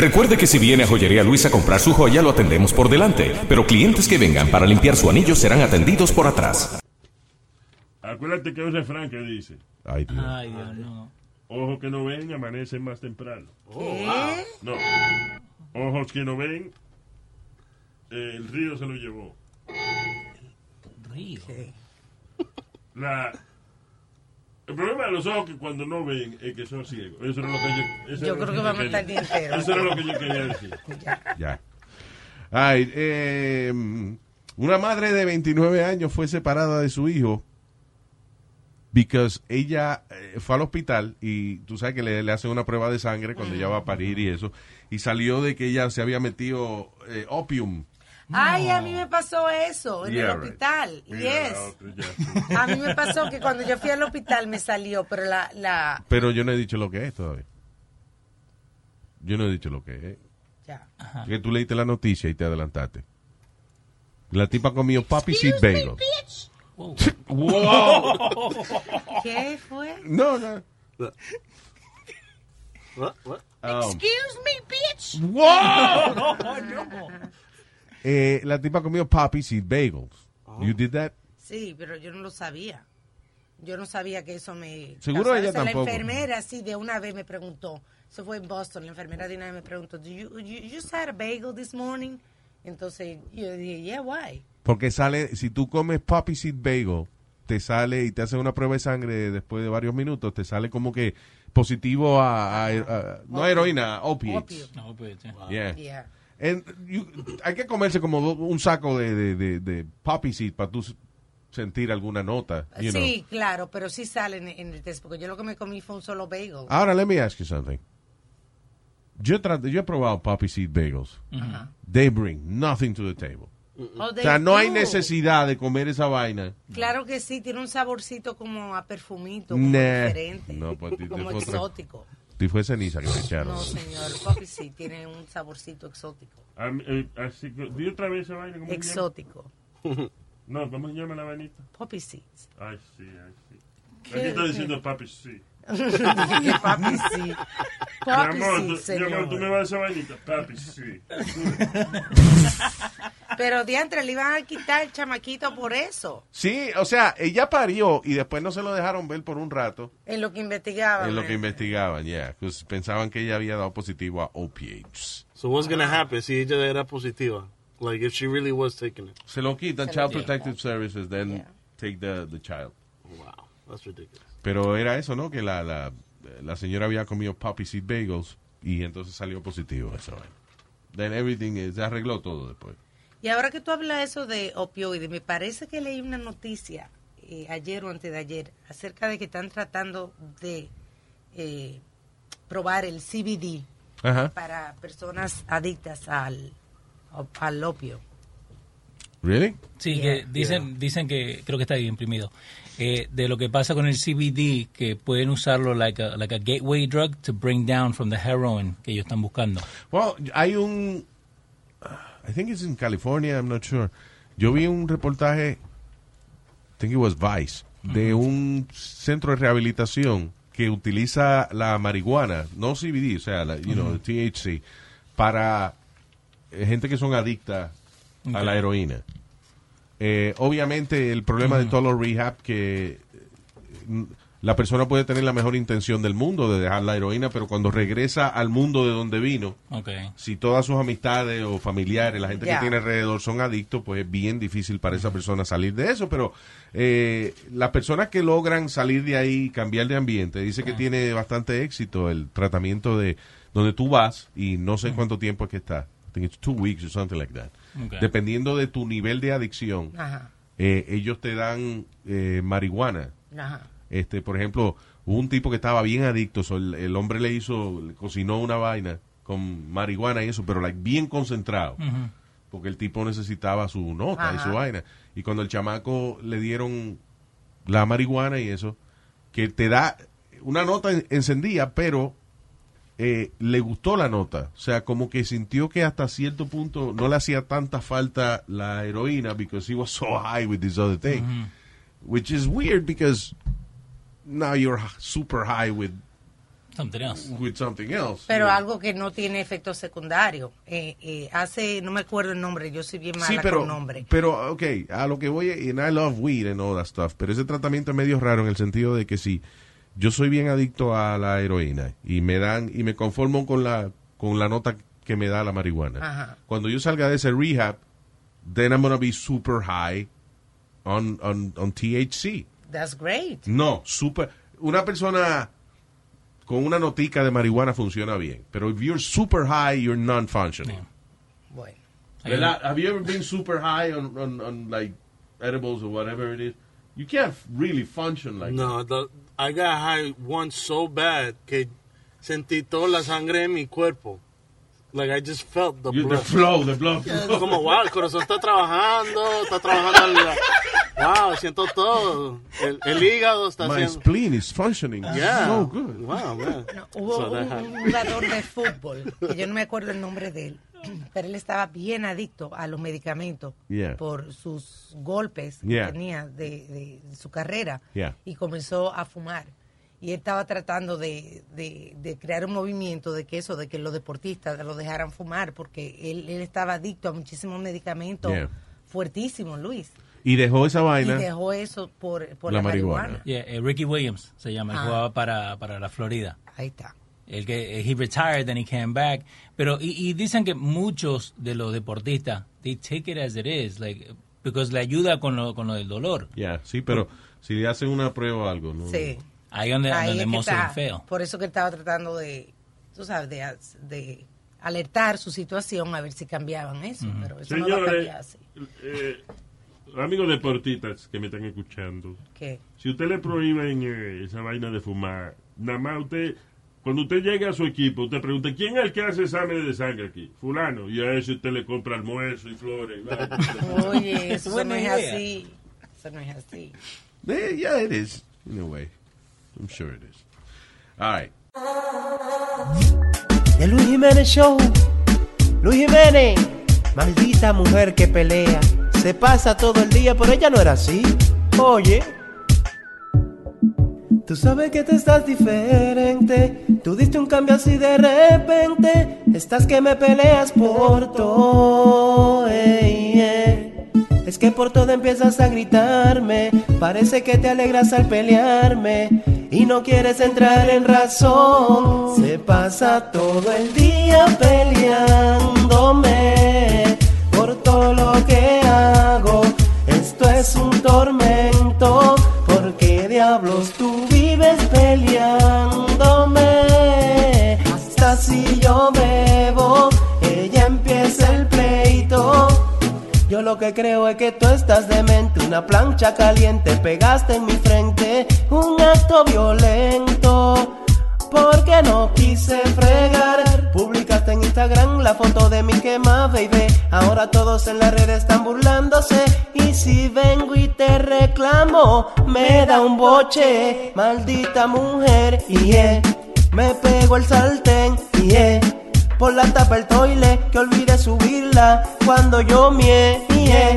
Recuerde que si viene a Joyería Luis a comprar su joya, lo atendemos por delante, pero clientes que vengan para limpiar su anillo serán atendidos por atrás. Acuérdate que hay un refrán que dice: Ay, Dios. Ay, Dios, no. Ojos que no ven, amanecen más temprano. ¿Qué? No. Ojos que no ven, eh, el río se lo llevó. Río. La, el problema de los ojos que cuando no ven es que son ciegos. Eso era lo que yo, eso Yo creo que yo vamos a quería- estar bien enteros. Eso era lo que yo quería decir. Ya. Ay, eh, una madre de 29 años fue separada de su hijo because ella eh, fue al hospital y tú sabes que le, le hacen una prueba de sangre cuando ella va a parir y eso y salió de que ella se había metido eh, opium. Ay, a mí me pasó eso en Yeah, el right. hospital. Mira, Yes. ya. A mí me pasó que cuando yo fui al hospital me salió, pero la, la, Pero yo no he dicho lo que es todavía. Yo no he dicho lo que es. ya. Que tú leíste la noticia y te adelantaste. La tipa comió Poppy Seed Bagel. Wow. ¿Qué fue? No, no. What? What? Um, me, bitch. Wow. Eh, la tipa comió Poppy Seed Bagels. You did that? Sí, pero yo no lo sabía. Yo no sabía que eso me... Seguro ella tampoco. La enfermera, sí, de una vez me preguntó. Eso fue en Boston. La enfermera de una vez me preguntó, Do you, you, you just had a bagel this morning? Entonces yo dije, yeah, why? Porque sale, si tú comes Poppy Seed Bagel, te sale y te hacen una prueba de sangre después de varios minutos, te sale como que positivo a, a- a- no a heroína, a opiates. No, pues, yeah. Yeah. Yeah. And you- hay que comerse como un saco de, de, de, de Poppy Seed para tú sentir alguna nota. you know. Sí, claro, pero sí sale en, en el test, porque yo lo que me comí fue un solo bagel. Ahora, let me ask you something. Yo, he yo he probado Poppy Seed Bagels. They bring nothing to the table. Oh, O sea, no hay necesidad de comer esa vaina. Claro que sí, tiene un saborcito como a perfumito, como Nah. diferente, No, pues, como exótico. Y fue ceniza que le echaron. No, señor, Poppy sí tiene un saborcito exótico. A mí, eh, así que, di otra vez esa vaina. ¿cómo se llama? Exótico. No, ¿cómo se llama la vainita? Poppy seeds. Ay, sí, ay, sí. ¿Qué? Aquí está diciendo papi, sí. Papi sí. Mi Papi amor, sí, tú, mi señor. amor, tú me vas a esa vainita. Papi, sí. Pero diantre, le iban a quitar el chamaquito por eso. Sí, o sea, ella parió y después no se lo dejaron ver por un rato En lo que investigaban. en lo que man. investigaban, ya. pues pensaban que ella había dado positivo a opiates. So what's gonna happen si ella era positiva? Like if she really was taking it. Se lo quitan, Se lo Child quitan. Protective Services, then take the, the child. Wow, that's ridiculous. Pero era eso, ¿no? Que la, la, la señora había comido Poppy Seed Bagels y entonces salió positivo eso. Then everything, is- se arregló todo después. Y ahora que tú hablas eso de opioides, me parece que leí una noticia eh, ayer o antes de ayer acerca de que están tratando de eh, probar el CBD Ajá. para personas adictas al, al opio. ¿Really? Sí, Yeah. que dicen, dicen que, creo que está ahí imprimido, eh, de lo que pasa con el CBD, que pueden usarlo like a, like a gateway drug to bring down from the heroin que ellos están buscando. Well, hay un. I think it's in California, I'm not sure. Yo vi un reportaje, I think it was Vice, de un centro de rehabilitación que utiliza la marihuana, no CBD, o sea, la, you know, THC, para eh, gente que son adictas a la heroína. Eh, obviamente, el problema de todos los rehab que mm, la persona puede tener la mejor intención del mundo de dejar la heroína, pero cuando regresa al mundo de donde vino, Okay. si todas sus amistades o familiares, la gente que tiene alrededor son adictos, pues es bien difícil para esa persona salir de eso. Pero eh, las personas que logran salir de ahí y cambiar de ambiente, dice que tiene bastante éxito el tratamiento de donde tú vas y no sé cuánto tiempo es que estás. I think it's two weeks or something like that. Okay. Dependiendo de tu nivel de adicción, Ajá. eh, ellos te dan eh, marihuana. Ajá. Este, por ejemplo, hubo un tipo que estaba bien adicto, so, el, el hombre le hizo, le cocinó una vaina con marihuana y eso, pero like, bien concentrado, porque el tipo necesitaba su nota y su vaina. Y cuando el chamaco le dieron la marihuana y eso, que te da una nota en- encendida, pero eh, le gustó la nota. O sea, como que sintió que hasta cierto punto no le hacía tanta falta la heroína because he was so high with this other thing. Which is weird because now you're super high with Something else. with something else. Pero Yeah. algo que no tiene efecto secundario. Eh, eh, hace, no me acuerdo el nombre, yo soy bien mala Sí, pero, con nombre. pero, ok, a lo que voy, and I love weed and all that stuff, pero ese tratamiento es medio raro en el sentido de que si yo soy bien adicto a la heroína y me dan, y me conformo con la, con la nota que me da la marihuana. Ajá. Cuando yo salga de ese rehab, then I'm gonna be super high on, on, on THC. That's great. No, super, una persona con una notica de marihuana funciona bien, pero if you're super high, you're non-functioning. Bueno. ¿Verdad? Have you ever been super high on, on, on like edibles or whatever it is? You can't really function like No, the, I got high once so bad que sentí toda la sangre en mi cuerpo. Like I just felt the You- the blood. flow, the blood. Como wow, el corazón está trabajando, está trabajando el, wow, siento todo. El, el hígado está My haciendo. spleen is functioning Yeah. so good. Wow, man. Hubo So un, un jugador de fútbol, que yo no me acuerdo el nombre de él, pero él estaba bien adicto a los medicamentos Yeah. por sus golpes Yeah. que tenía de, de su carrera Yeah. y comenzó a fumar. Y él estaba tratando de, de- de crear un movimiento de que eso, de que los deportistas lo dejaran fumar, porque él, él estaba adicto a muchísimos medicamentos Yeah. fuertísimos, Luis. Y dejó esa vaina. Y dejó eso por, por La la, marihuana. marihuana. Yeah, eh, Ricky Williams se llama, él Ah. jugaba para, para la Florida. Ahí está. El que eh, he retired, then he came back. Pero y, y dicen que muchos de los deportistas they take it as it is, like because le ayuda con lo, con lo del dolor. Yeah, sí, pero si le hacen una prueba o algo, ¿no? Sí. Ahí donde, Ahí donde es que está. fail. Por eso que estaba tratando de, tú sabes, de, de alertar su situación a ver si cambiaban eso. Pero eso no va a Señores, cambiar así. eh, amigos deportistas que me están escuchando, ¿Qué? si usted le prohíben eh, esa vaina de fumar, nada más usted, cuando usted llegue a su equipo, usted pregunta, ¿quién es el que hace exámenes de sangre aquí? Fulano. Y a ese usted le compra almuerzo y flores. Oye, eso no es así. Eso no es así. Eh, yeah, it is, in a way. I'm sure it is. All right. The Luis Jiménez Show. Luis Jiménez, maldita mujer que pelea. Se pasa todo el día, pero ella no era así. Oye. Tú sabes que te estás diferente. Tú diste un cambio así de repente. Estás que me peleas por todo. ey, ey. Es que por todo empiezas a gritarme. Parece que te alegras al pelearme. Y no quieres entrar en razón. Se pasa todo el día peleándome. Por todo lo que creo es que tú estás demente, una plancha caliente pegaste en mi frente, un acto violento. Porque no quise fregar, publicaste en Instagram la foto de mi quema, baby. Ahora todos en la red están burlándose. Y si vengo y te reclamo, me da un boche, maldita mujer. Y yeah, me pego el sartén, y yeah, por la tapa el toile, que olvide subirla cuando yo mie, yeah,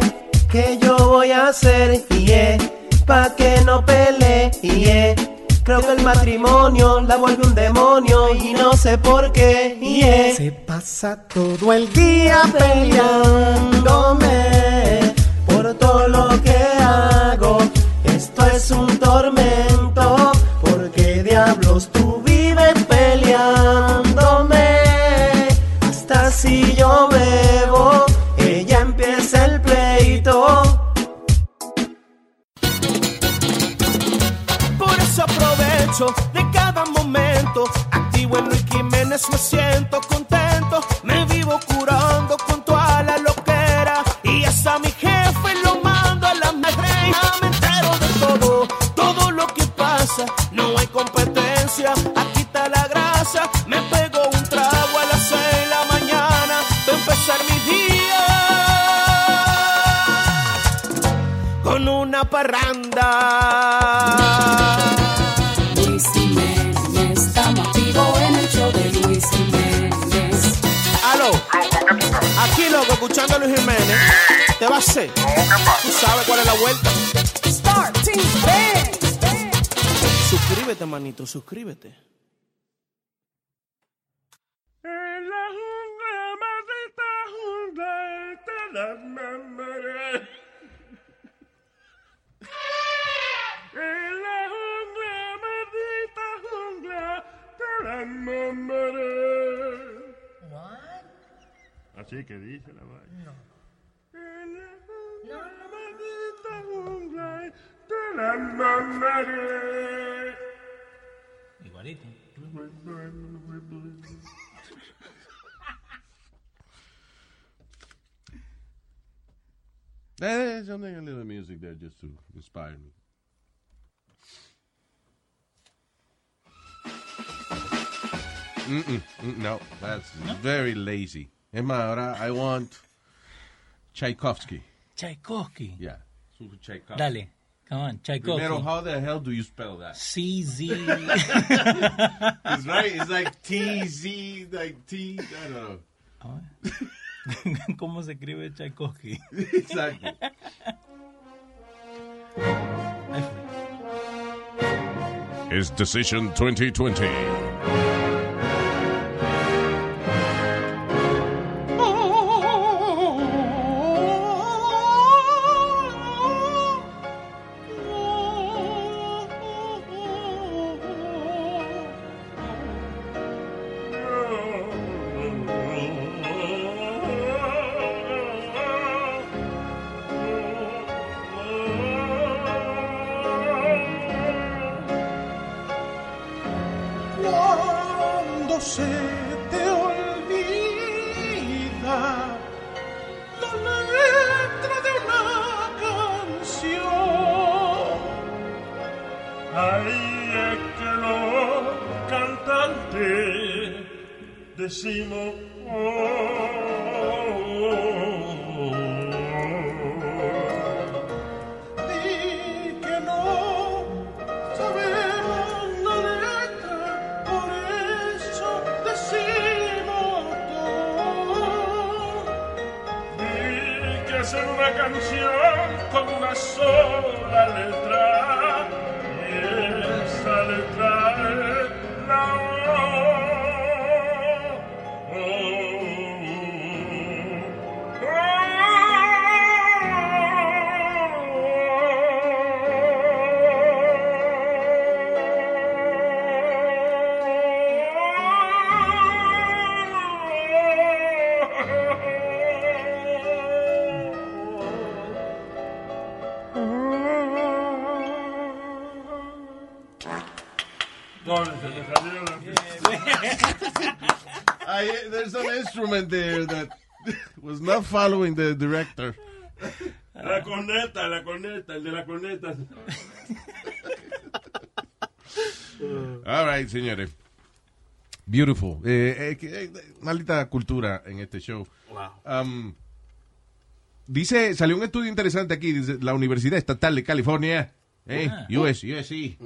que yo voy a hacer, yeah, pa' que no pelee, yeah. Creo que el matrimonio la vuelve un demonio y no sé por qué, yeah. Se pasa todo el día peleándome por todo lo que hago. Esto es un de cada momento. Activo en Luis Jiménez, me siento contento. Me vivo curando con toda la loquera. Y hasta mi jefe lo mando a la madreina. Me entero de todo, todo lo que pasa. No hay competencia, aquí está la grasa. Me pego un trago a las seis de la mañana. para empezar mi día con una parranda. Aquí loco, escuchando a Luis Jiménez. ¿Te va a hacer? ¿Tú sabes cuál es la vuelta? Suscríbete, manito, suscríbete. En la jungla, maldita jungla, te la mamaré. En la jungla, maldita jungla, te la mamaré. Así que dice la vaina. En la jungla, maldita jungla, te la mamaré. Igualito. There's something a little music there just to inspire me. Mm-mm, mm, no, that's very lazy. Es más, ahora I want Tchaikovsky. Tchaikovsky. Yeah, super Tchaikovsky. Dale, come on, Tchaikovsky. Primero, how the hell do you spell that? CZ. It's right. It's like T Z, like T. I don't know. Ah. ¿Cómo se escribe Tchaikovsky? Exactly. Is Decision 2020. I, there's an instrument there that was not following the director. La corneta, la corneta, el de la corneta. All right, señores. Beautiful. Eh, eh, eh, maldita cultura en este show. Wow. Um, dice, salió un estudio interesante aquí, dice, la Universidad Estatal de California, eh, Ah. US, USC,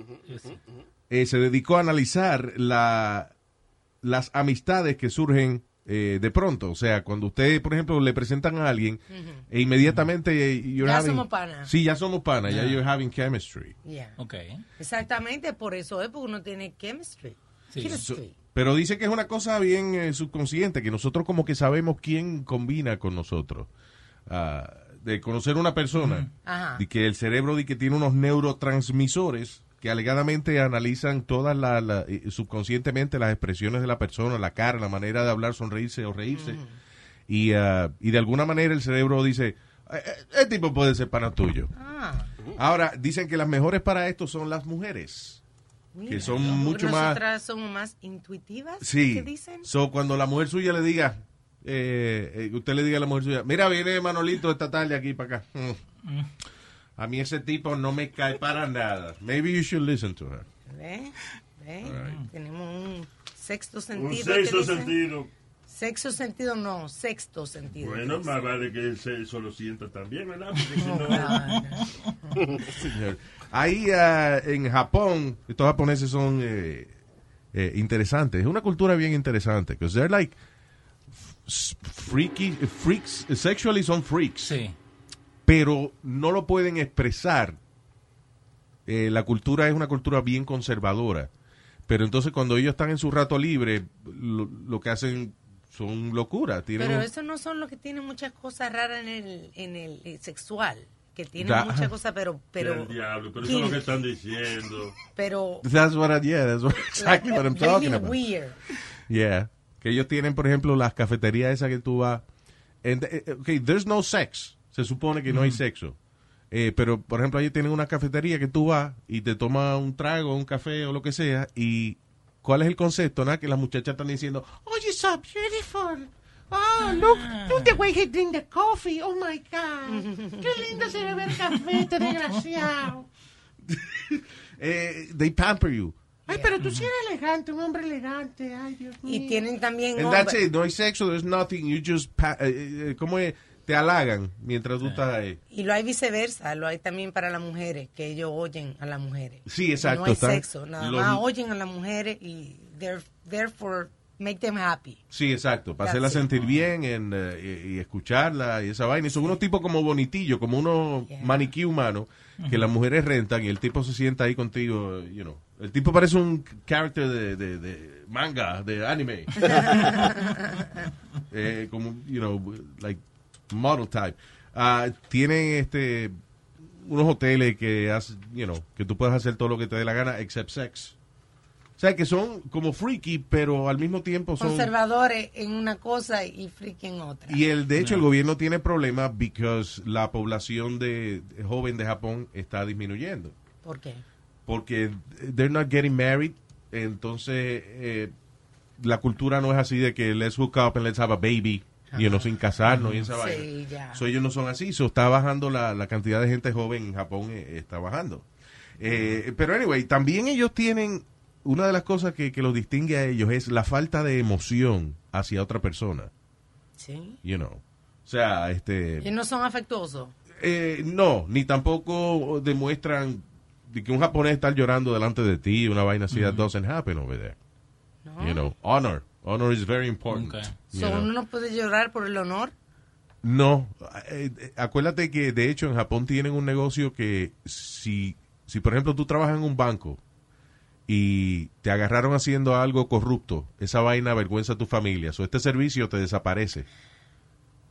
eh, se dedicó a analizar la, las amistades que surgen eh, de pronto. O sea, cuando usted, por ejemplo, le presentan a alguien e inmediatamente you're Ya having- somos panas. Sí, ya somos panas, ya Yeah. you're having chemistry. Yeah. Ok. Exactamente, por eso es, porque uno tiene chemistry. Chemistry. Pero dice que es una cosa bien eh, subconsciente, que nosotros como que sabemos quién combina con nosotros. Ah, de conocer una persona, Ajá. de que el cerebro de que tiene unos neurotransmisores que alegadamente analizan todas las, la- subconscientemente las expresiones de la persona, la cara, la manera de hablar, sonreírse o reírse. Y, ah, y de alguna manera el cerebro dice, "Eh, eh, este tipo puede ser pana tuyo. Ah, Ahora, dicen que las mejores para esto son las mujeres. mira, que son ¿no? mucho más... Somos más intuitivas. Sí. ¿Qué dicen? So, cuando la mujer suya le diga, eh, eh, usted le diga a la mujer suya, mira, viene Manolito esta tarde aquí para acá. Mm. A mí ese tipo no me cae para nada. Maybe you should listen to her. ¿Ve? ¿Ve? Tenemos un sexto Un sentido. sexto ¿qué dicen? sentido. Sexto sentido no, sexto sentido. Bueno, más vale que él se, eso lo sienta también, ¿verdad? Porque si no... Señor. Ahí ah, en Japón, estos japoneses son eh, eh, interesantes. Es una cultura bien interesante. Because they're like freaky, freaks, sexually son freaks. Sí. Pero no lo pueden expresar. Eh, la cultura es una cultura bien conservadora. Pero entonces cuando ellos están en su rato libre, lo, lo que hacen son locuras. Tienen Pero un- eso no son los que tienen muchas cosas raras en el, en el eh, sexual. Que tienen Da- muchas cosas, pero. pero el diablo, pero eso es lo que están diciendo. Pero. That's what I, yeah, that's what- exactly what I'm talking about. weird. Yeah. Que ellos tienen, por ejemplo, las cafeterías esas que tú vas. And, eh, okay, there's no sex. Se supone que no hay sexo. Eh, pero, por ejemplo, ellos tienen una cafetería que tú vas y te tomas un trago, un café o lo que sea. Y ¿cuál es el concepto? Nada, que las muchachas están diciendo, Oh, you're so beautiful. Oh, look, look the way he drink the coffee. Oh my God. Qué lindo se bebe el café, este desgraciado. eh, they pamper you. Ay, pero tú sí eres elegante, un hombre elegante. Ay, Dios mío. Y tienen también. And that's it. No hay sexo, there's nothing. You just, pa- eh, eh, ¿cómo es? Te halagan mientras tú estás ahí. Y lo hay viceversa, lo hay también para las mujeres, que ellos oyen a las mujeres. Sí, exacto, No hay está- sexo, nada los- más oyen a las mujeres y they're there for make them happy. Sí, exacto, para hacerla sentir bien en, eh, y, y escucharla y esa vaina. Y son unos tipos como bonitillos, como unos maniquí humanos que las mujeres rentan y el tipo se sienta ahí contigo, you know. El tipo parece un character de, de- de manga, de anime. Eh, como, you know, like model type. Ah, tienen este unos hoteles que hacen, you know, que tú puedes hacer todo lo que te dé la gana except sex. O sea, que son como freaky, pero al mismo tiempo son... Conservadores en una cosa y friki en otra. Y el, de hecho, el gobierno tiene problemas because la población de, de joven de Japón está disminuyendo. ¿Por qué? Porque they're not getting married. Entonces, eh, la cultura no es así de que let's hook up and let's have a baby. Y no sin casarnos y esa Sí, vaina. ya. So, ellos no son así. So, está bajando la, la cantidad de gente joven en Japón, eh, está bajando. Eh, pero, anyway, también ellos tienen. Una de las cosas que, que los distingue a ellos es la falta de emoción hacia otra persona. Sí. You know. O sea, este. Y no son afectuosos. Eh, no, ni tampoco demuestran de que un japonés está llorando delante de ti, una vaina así, that doesn't happen over there. You know, honor. Honor is very important. So, know. uno no puede llorar por el honor. No, eh, eh, acuérdate que de hecho en Japón tienen un negocio que si, si por ejemplo tú trabajas en un banco y te agarraron haciendo algo corrupto, esa vaina avergüenza a tu familia. So, este servicio te desaparece.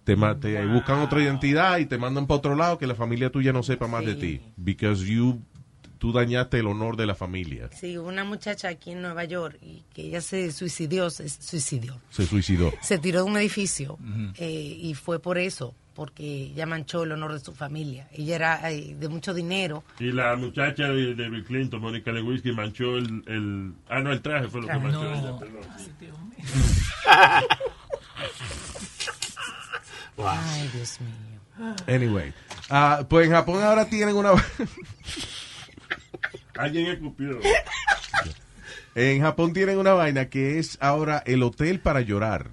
Te, te buscan otra identidad y te mandan para otro lado que la familia tuya no sepa más de ti. Because you, tú dañaste el honor de la familia. Sí, hubo una muchacha aquí en Nueva York y que ella se suicidió, se suicidió. Se suicidó. Se tiró de un edificio eh, y fue por eso, porque ella manchó el honor de su familia. Ella era eh, de mucho dinero. Y la muchacha de, de Bill Clinton, Mónica Lewinsky, manchó el, el... Ah, no, el traje fue lo que manchó No. ella, perdón. Ay, Dios mío. Anyway, ah, pues en Japón ahora tienen una... Alguien escupió. En Japón tienen una vaina que es ahora el hotel para llorar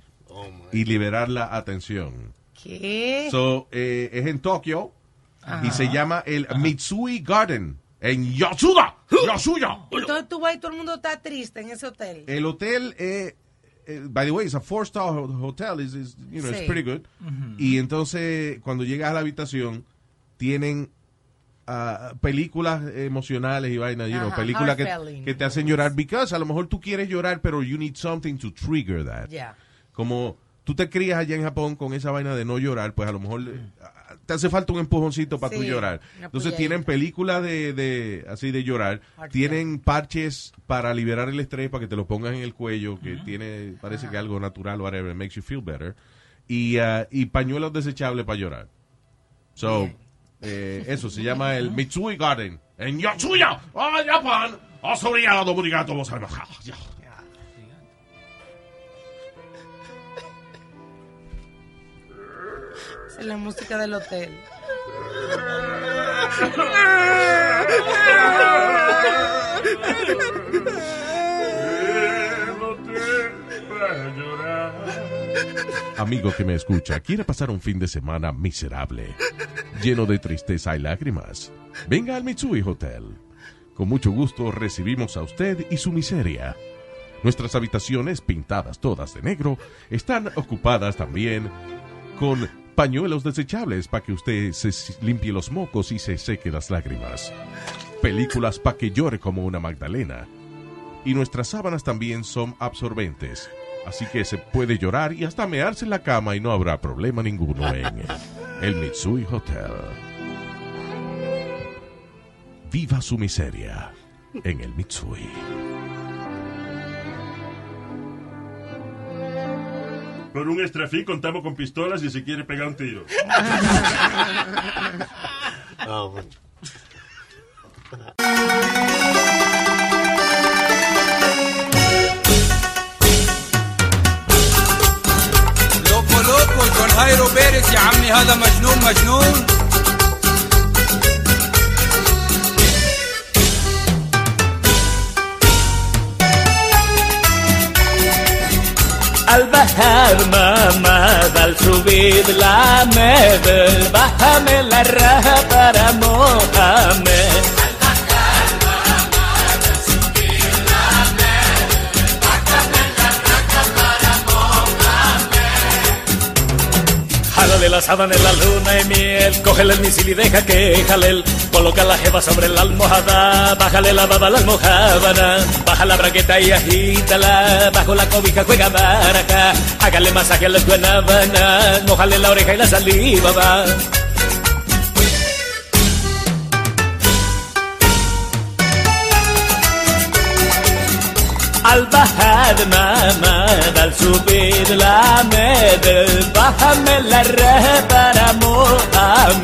y liberar la atención. ¿Qué? So, eh, es en Tokio y se llama el Mitsui Garden en Yasuda. Yasuya. Entonces tú vas y todo el mundo está triste en ese hotel. El hotel, eh, eh, by the way, it's a four star hotel. Is, is, you know, it's Sí. pretty good. Y entonces, cuando llegas a la habitación, tienen películas emocionales y vainas, you know, películas que, que te hacen llorar. Because a lo mejor tú quieres llorar, pero you need something to trigger that. Ya. Como tú te crías allá en Japón con esa vaina de no llorar, pues a lo mejor te hace falta un empujoncito para tú llorar. Entonces tienen películas de, de así de llorar, tienen parches para liberar el estrés, para que te lo pongas en el cuello, que tiene, parece que algo natural, whatever, makes you feel better. Y, ah, y pañuelos desechables para llorar. So, eh, eso se llama el Mitsui Garden. En Yatsuya, ah, Japan, Asoria, Domurigato, Mosaimaja. Esa es la música del hotel. Amigo que me escucha, ¿quiere pasar un fin de semana miserable, lleno de tristeza y lágrimas? Venga al Mitsui Hotel. Con mucho gusto recibimos a usted y su miseria. Nuestras habitaciones, pintadas todas de negro, están ocupadas también con pañuelos desechables para que usted se limpie los mocos y se seque las lágrimas. Películas para que llore como una Magdalena. Y nuestras sábanas también son absorbentes. Así que se puede llorar y hasta mearse en la cama y no habrá problema ninguno en el Mitsui Hotel. Viva su miseria en el Mitsui. Con un extrafín contamos con pistolas y se quiere pegar un tiro. oh, هايرو بيرس يا عمي هذا مجنون مجنون. البحر ما مازال سبيب لا مبل بحمل الرهب رمو حمل la sábana en la luna y miel, cógele el misil y deja que jale. Coloca la jeva sobre la almohada, bájale la baba la almohábana, baja la braqueta y agítala, bajo la cobija juega baraja, hágale masaje a las guanábanas, mojale la oreja y la saliva va. عالبحر ما مدل شو بيدلا مدل. بحمل الرهب أنا مؤمن.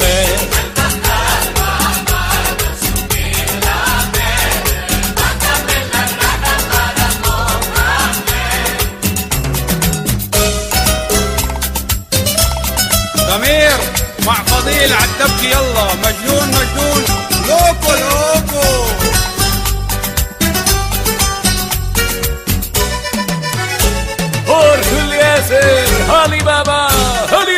ضمير مع فضيل عالدبكي يلا مجنون مجنون. لوكو لوكو. Julieser, Alibaba, Ali.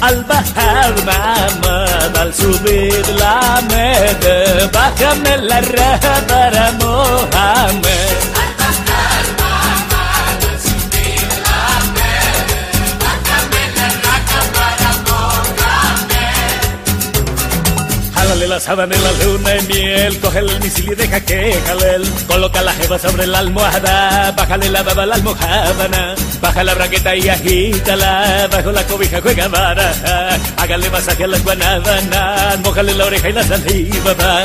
Al bajar mamá, al subir la med, bájame la raja para Mohamed. Jálale la sábana en la luna en miel, cógele el misil y deja que jale él. Coloca la jeva sobre la almohada, bájale la baba a la almohábana, baja la braqueta y agítala, bajo la cobija juega baraja, hágale masaje a las guanábanas, mojale la oreja y la saliva va.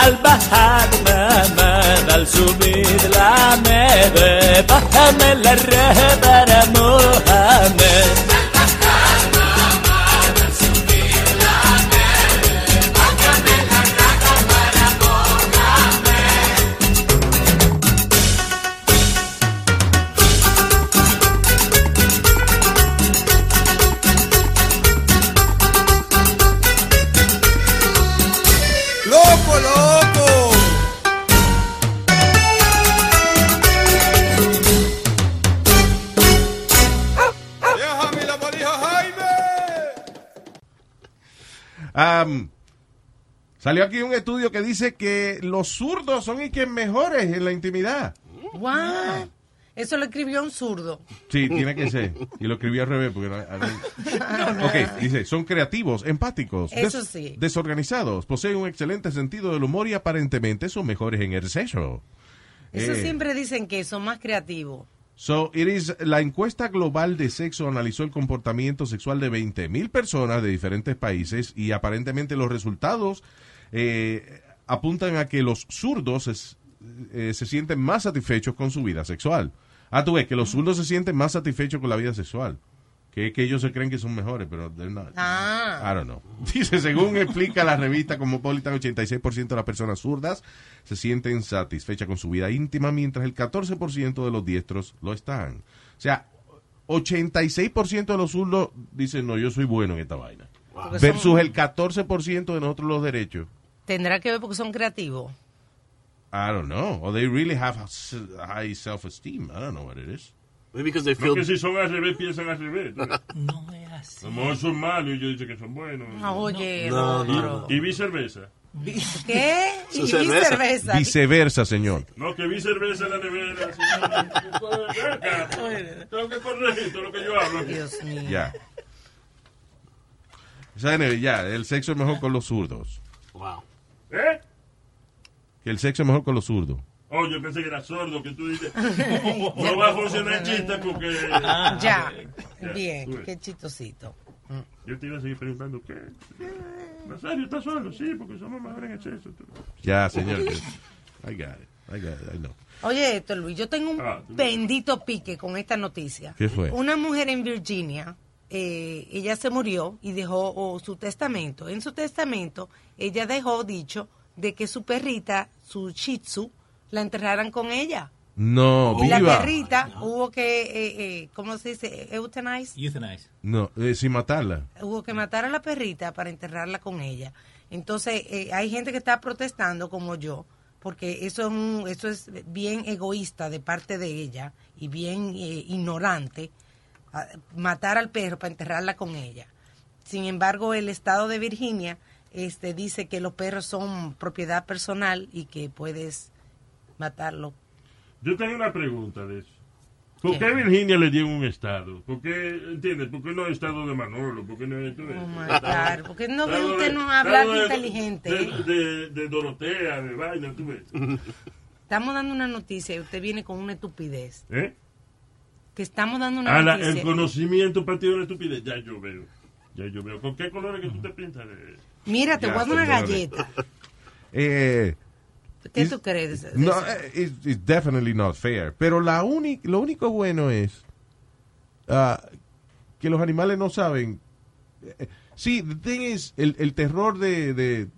Al bajar mamá, al subir la med, bájame salió aquí un estudio que dice que los zurdos son y que mejores en la intimidad. What? Eso lo escribió un zurdo. Sí, tiene que ser. Y lo escribí al revés. Porque no- a ver. Ok, dice, son creativos, empáticos, Eso sí. desorganizados, poseen un excelente sentido del humor y aparentemente son mejores en el sexo. Eso Eh, siempre dicen que son más creativos. So, it is, la encuesta global de sexo analizó el comportamiento sexual de 20.000 personas de diferentes países y aparentemente los resultados eh, apuntan a que los zurdos es- eh, se sienten más satisfechos con su vida sexual. Ah, tú ves que los zurdos se sienten más satisfechos con la vida sexual. Que, que ellos se creen que son mejores, pero not. Ah. I don't know. Dice, según explica la revista Cosmopolitan, 86% de las personas zurdas se sienten satisfechas con su vida íntima, mientras el 14% de los diestros lo están. O sea, 86% de los zurdos dicen, no, yo soy bueno en esta vaina. Versus el 14% de nosotros los derechos. Tendrá que ver porque son creativos. I don't know. Or they really have high self-esteem. I don't know what it is. Maybe because they No, feel. que si son al revés, piensan al revés. No es así. A lo mejor son malos y ellos dicen que son buenos. Ah, oye, No, otro. Y, y vi cerveza. ¿Qué? Y cerveza. cerveza. Viceversa, señor. No, que vi cerveza en la nevera. acá. Tengo que corregir todo lo que yo hablo. Dios mío. Ya. O sea, anyway, ya, el sexo es mejor con los zurdos. Wow. Que el sexo es mejor con los zurdos. Oh, yo pensé que era sordo, que tú dices. No va a funcionar el chiste porque. Ya. Ya, Bien, qué chistosito. Yo te iba a seguir preguntando, ¿qué? Nazario, ¿estás solo? Sí, porque somos mejores en el sexo. tú. Ya, señor. I got it. I got it. I know. Oye, esto, Luis, yo tengo un Ah, bendito pique con esta noticia. ¿Qué fue? Una mujer en Virginia, eh, ella se murió y dejó oh, su testamento. En su testamento, ella dejó dicho de que su perrita, su Shih Tzu, la enterraran con ella. No, y la perrita hubo que, eh, eh, ¿cómo se dice? Euthanize. Euthanize. No, eh, sin matarla. Hubo que matar a la perrita para enterrarla con ella. Entonces, eh, hay gente que está protestando como yo, porque eso es, un- eso es bien egoísta de parte de ella y bien eh, ignorante, a- matar al perro para enterrarla con ella. Sin embargo, el estado de Virginia este, dice que los perros son propiedad personal y que puedes matarlo. Yo tengo una pregunta de eso. ¿Por ¿Qué? qué Virginia le dieron un estado? ¿Por qué, entiendes? ¿Por qué no es estado de Manolo? ¿Por qué no es... Oh my God, ¿por qué no ve usted de- no hablar de- inteligente? De, de- de Dorotea, de vaina, tú ves. Estamos dando una noticia y usted viene con una estupidez. ¿Eh? Que estamos dando una Ah, la- noticia. el conocimiento ti es una estupidez. Ya yo veo. Ya yo veo. ¿Con qué colores que tú te pintas? de- Mira, te voy a dar una galleta. Eh, ¿Qué tú crees? no, eh, it's, it's definitely not fair. Pero la uni- lo único bueno es ah, que los animales no saben. eh, Sí, the thing is, el, el terror de, de,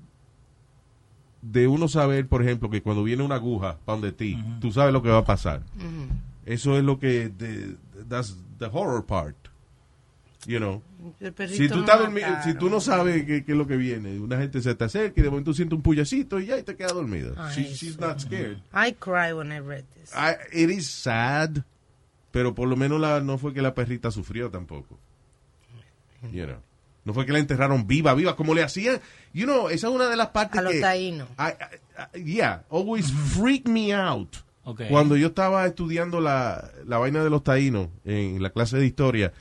de uno saber, por ejemplo, que cuando viene una aguja para donde ti, tú sabes lo que va a pasar. Eso es lo que, de- that's the horror part. You know. Si tú, no estás dormi- mataron. si tú no sabes qué, qué es lo que viene, una gente se te acerca y de momento sientes un puyacito y ya y te quedas dormida. Ay, She- she's not scared. I cry when I read this. I- it is sad, pero por lo menos la, no fue que la perrita sufrió tampoco. You know. No fue que la enterraron viva, viva, como le hacían. You know, esa es una de las partes A los que... taínos. I- I- I- yeah, always freak me out. Ok. Cuando yo estaba estudiando la, la vaina de los taínos en la clase de historia,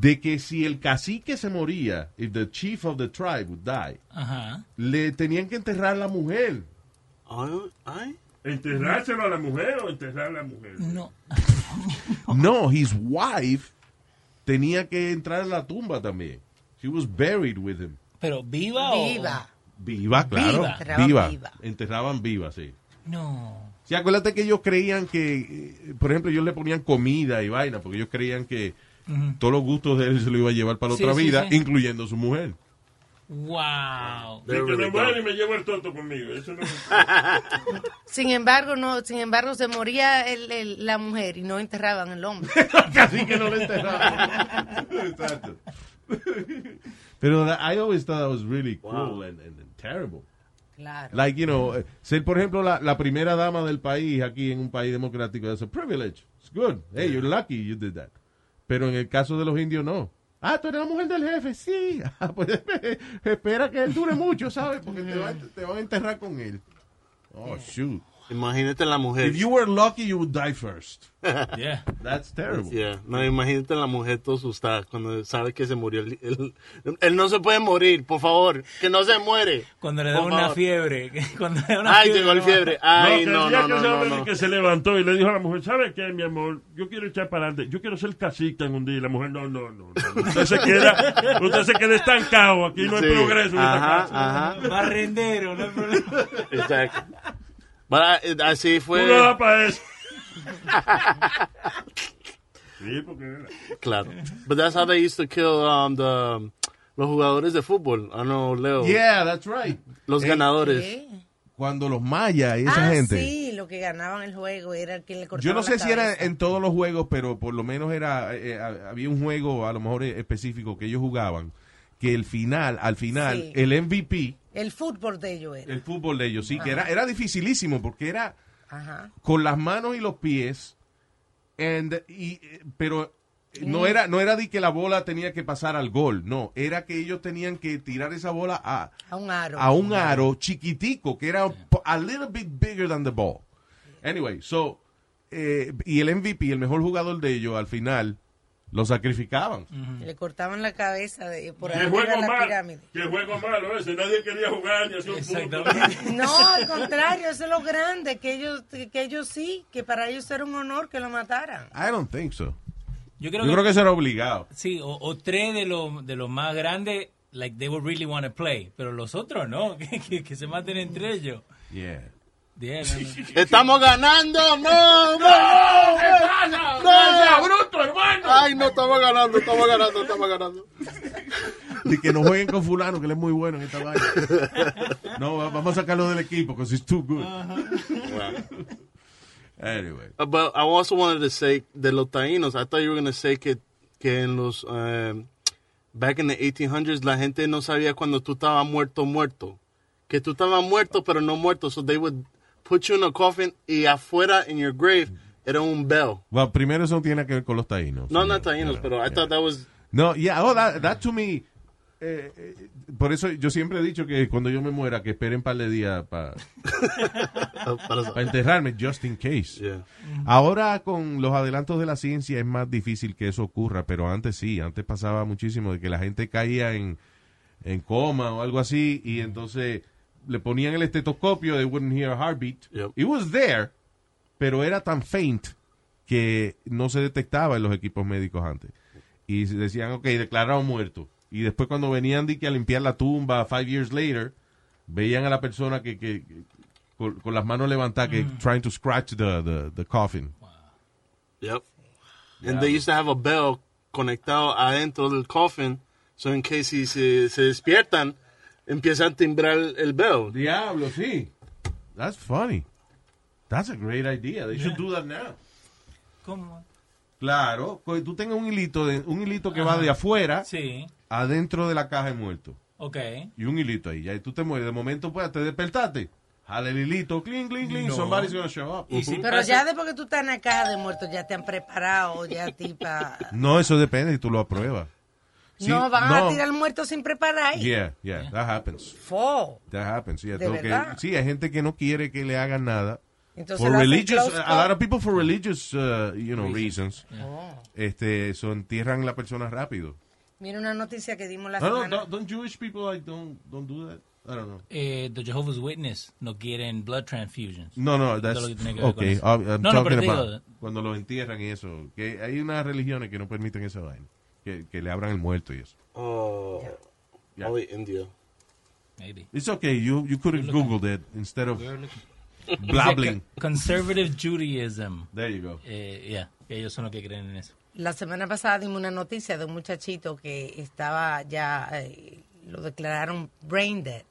de que si el cacique se moría, if the chief of the tribe would die, Ajá. le tenían que enterrar a la mujer. ¿Enterrárselo a la mujer o enterrar a la mujer? No. No, his wife tenía que entrar en la tumba también. She was buried with him. Pero viva o. Viva. Viva, claro. Viva. Viva. Enterraban viva. Enterraban viva, sí. No. Sí, acuérdate que ellos creían que, eh, por ejemplo, ellos le ponían comida y vaina, porque ellos creían que Ujú. todos los gustos de él se lo iba a llevar para la Sí, otra sí, vida, sí. incluyendo su mujer. Wow. De que me y me llevo el tonto conmigo. Eso no Sin embargo, no, sin embargo, se moría el- el- la mujer y no enterraban el hombre. Casi que no lo enterraban. Exacto. Pero that- I always thought that was really cool and, and- and terrible. Claro. Like, you know, eh, ser, por ejemplo, la, la primera dama del país aquí en un país democrático, es a privilege. It's good. Hey, you're lucky you did that. Pero en el caso de los indios, no. Ah, tú eres la mujer del jefe, sí. Ah, pues, espera que él dure mucho, ¿sabes? Porque te, van, te van a enterrar con él. Oh, shoot. Imagínate la mujer. If you were lucky, you would die first. Yeah. That's terrible. Yeah. No, imagínate la mujer todo asustada cuando sabe que se murió. Él, él, él no se puede morir, por favor. Que no se muere. Cuando le da una favor. fiebre. Cuando le da una Ay, fiebre, llegó el no. fiebre. Ay, no, día no, que no, ese no, hombre no. que se levantó y le dijo a la mujer, ¿sabe qué, mi amor? Yo quiero echar para adelante. Yo quiero ser cacique en un día. Y la mujer, no, no, no. no. Usted se queda, usted se queda estancado. Aquí no hay Sí. progreso en esta Ajá, casa. ajá. Barrendero, no hay problema. Exacto. But, uh, así fue. Tú no das para eso. Sí, porque... Claro. But that's how they used to kill um, the, los jugadores de fútbol. I know, Leo. Yeah, that's right. Los Eh, ganadores. Cuando los mayas y esa ah, gente. sí, lo que ganaban el juego era el que le cortaba Yo no sé la si era en todos los juegos, pero por lo menos era eh, eh, había un juego a lo mejor eh, específico que ellos jugaban que el final, al final, Sí. el MVP, El fútbol de ellos era. el fútbol de ellos, sí, que era era dificilísimo porque era Ajá. con las manos y los pies, and, y, eh, pero no Mm. era no era de que la bola tenía que pasar al gol, no, era que ellos tenían que tirar esa bola a, A un aro. a un aro chiquitico que era a little bit bigger than the ball. Anyway, so eh, y el MVP, el mejor jugador de ellos, al final lo sacrificaban. Le cortaban la cabeza de, por ¿Qué juego de la malo? pirámide. ¿Qué juego malo ese? Nadie quería jugar ni hacer un punto. No, al contrario, eso es lo grande, que ellos, que ellos sí, que para ellos era un honor que lo mataran. I don't think so. Yo Yo creo, creo, que, eso era obligado. Sí, o, o tres de los de los más grandes, like they would really want to play, pero los otros no, que, que, que se maten entre ellos. Yeah. Yeah, no, no. Estamos ganando. No, no, ¿Qué no. pasa? No. bruto, hermano! Ay, no, estamos ganando, estamos ganando, estamos ganando. De que no jueguen con fulano, que él es muy bueno en esta vaina. No, va- vamos a sacarlo del equipo, because he's too good. Anyway. Uh, But I also wanted to say de los taínos. I thought you were going to say que, que en los um, back in the 1800s la gente no sabía cuando tú estabas muerto muerto. Que tú estabas muerto pero no muerto. So they would put you in a coffin y afuera in your grave era un bell. Well, primero eso no tiene que ver con los taínos. No, no taínos, pero I thought that was No, yeah, oh, that, that to me. eh, eh, por eso yo siempre he dicho que cuando yo me muera, que esperen un par de días para para enterrarme, just in case. Yeah. Ahora con los adelantos de la ciencia es más difícil que eso ocurra, pero antes sí, antes pasaba muchísimo de que la gente caía en, en coma o algo así y entonces le ponían el estetoscopio, they wouldn't hear a heartbeat. It was there, pero era tan faint que no se detectaba en los equipos médicos antes. Y decían, ok, declarado muerto. Y después cuando venían de que a limpiar la tumba, five years later, veían a la persona que, que- que- con, con las manos levantadas, que trying to scratch the, the, the coffin. Yep. And they used to have a bell conectado adentro del coffin, so in case si se, se despiertan, empiezan a timbrar el bell. Diablo, sí. That's funny. That's a great idea. They should do that now. ¿Cómo? Claro, co- tú tengas un hilito, de, un hilito que va de afuera Sí, adentro de la caja de muertos. ok. Y un hilito ahí. Y ahí tú te mueres. De momento, pues, te despertaste. Jale el hilito, clink, clink, clink. No. Somebody's gonna show up. Pero ya después que tú estás en la caja de muertos, ya te han preparado, ya tipa... No, eso depende si tú lo apruebas. Sí, no, van no. a tirar muerto sin preparar ahí. Yeah, yeah, that happens. Fo. That happens, yeah. ¿De Tengo que- verdad? sí, hay gente que no quiere que le hagan nada. Entonces for religious, a lot of people for religious, uh, you know, reasons. Oh. Este, so entierran la persona rápido. Mira una noticia que dimos la No, no, semana. don't, don't Jewish people like don't don't do that. I don't know. Eh, the Jehovah's Witness no quieren blood transfusions. No, no, that's okay. I'm, I'm no, no, pero about digo, cuando lo entierran y eso. Que hay unas religiones que no permiten esa vaina, que, que le abran el muerto y eso. Oh, probably India. maybe. It's okay. You you could have googled it instead of blabbling. Conservative Judaism. There you go. Eh, yeah, ellos son los que creen en eso. La semana pasada dimos una noticia de un muchachito que estaba ya, eh, lo declararon brain dead.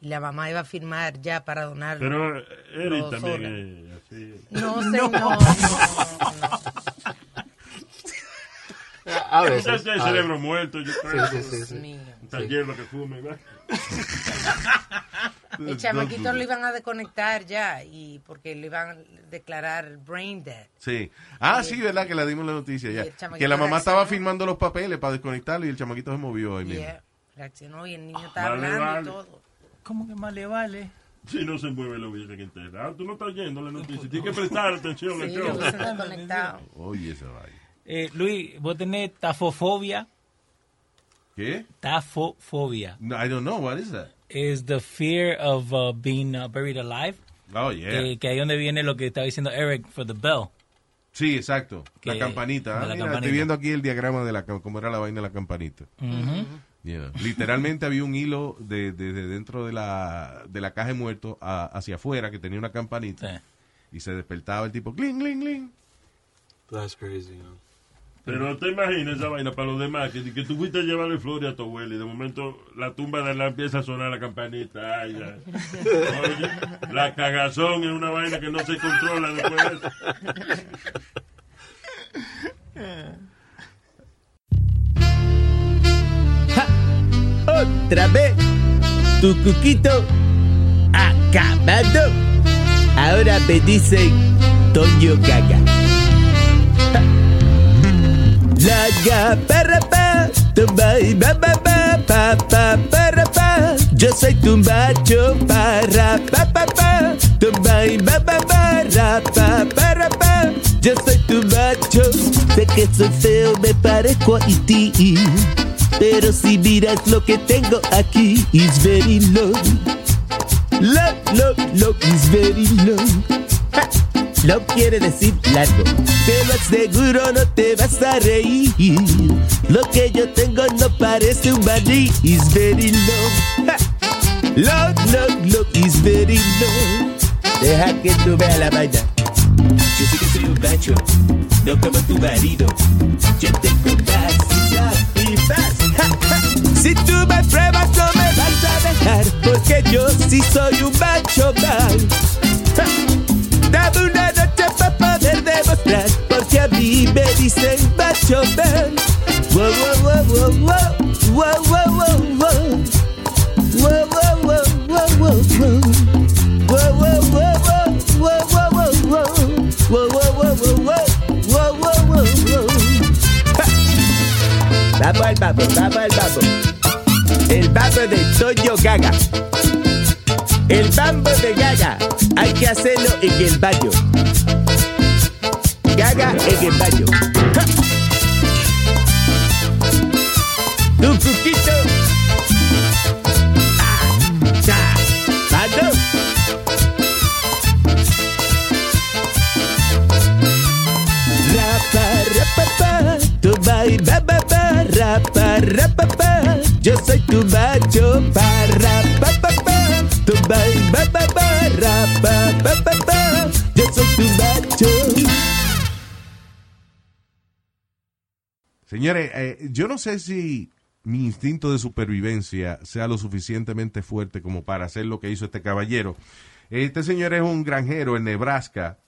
Y la mamá iba a firmar ya para donar. Pero Eric los también es así. No, señor. no, no. A veces. El a cerebro veces. muerto, yo creo. Sí, sí, sí, sí. Que fume, ¿verdad? El chamaquito lo iban a desconectar ya y porque lo iban a declarar brain dead. Sí. Ah, sí, ¿verdad? Que le dimos la noticia ya. Que la mamá estaba firmando los papeles para desconectarlo y el chamaquito se movió ahí mismo. Yeah. Reaccionó y el niño estaba Vale, hablando vale. y todo. ¿Cómo que más le vale? Si no se mueve, lo hubiesen enterrado. Tú no estás oyendo la noticia. Tienes que prestar atención Sí, hubiesen desconectado. Oye, esa vaina. Eh, Luis, ¿vos tenés tafofobia? ¿Qué? Tafofobia. No, I don't know. What is that? Is the fear of uh, being uh, buried alive. Oh, yeah. Eh, que ahí donde viene lo que estaba diciendo Eric for the bell. Sí, exacto. La campanita. Ah, la mira, campanita. Estoy viendo aquí el diagrama de la cómo era la vaina de la campanita. Yeah. Literalmente había un hilo de, de- de dentro de la, de la caja de muertos a- hacia afuera que tenía una campanita. Y se despertaba el tipo, cling, cling, cling. That's crazy, ¿no? Pero no te imaginas esa vaina para los demás, que, que tú fuiste a llevarle flores a tu abuela y de momento la tumba de la empieza a sonar la campanita. La cagazón es una vaina que no se controla después de eso. Otra vez, tu cuquito acabado. Ahora me dicen Toño Gaga. Ja. La ga para pa, tumba y ba ba ba pa pa para pa. Yo soy tu macho para pa pa pa, tumba y ba ba ba ra pa para pa. Yo soy tu macho, sé que soy feo, me parezco a ti. Pero si miras lo que tengo aquí, is very low. Low, low, low, is very low. Ja. Low quiere decir largo. Te lo aseguro, no te vas a reír. Lo que yo tengo no parece un maní, is very low. Ja. Low, low, low, is very low. Deja que tú veas la vaina. Yo sé que soy un macho, no como tu marido. Yo tengo capacidad y ja. Si tú me pruebas no me vas a dejar, porque yo sí soy un macho man. atrás, porque a mí me dicen macho man. Wow, wow, wow, wow, wow, wow, wow, wow. Wow, wow, wow, wow, wow, wow. Wow, wow, wow, wow, wow, wow, wow. Wow, wow, wow, wow, wow, wow, wow, wow. Al babo, vamos al babo. El babo de Toyo Gaga. El bambo de Gaga, hay que hacerlo en el baño. Gaga en el baño. Ja. Rapa, rapapa, tu ba, ba, rapa, rapapa. Yo soy tu macho, para, pa, pa, pa. Tu ba, ba, ba, rapa, pa, pa, pa. Señores, eh, yo no sé si mi instinto de supervivencia sea lo suficientemente fuerte como para hacer lo que hizo este caballero. Este señor es un granjero en Nebraska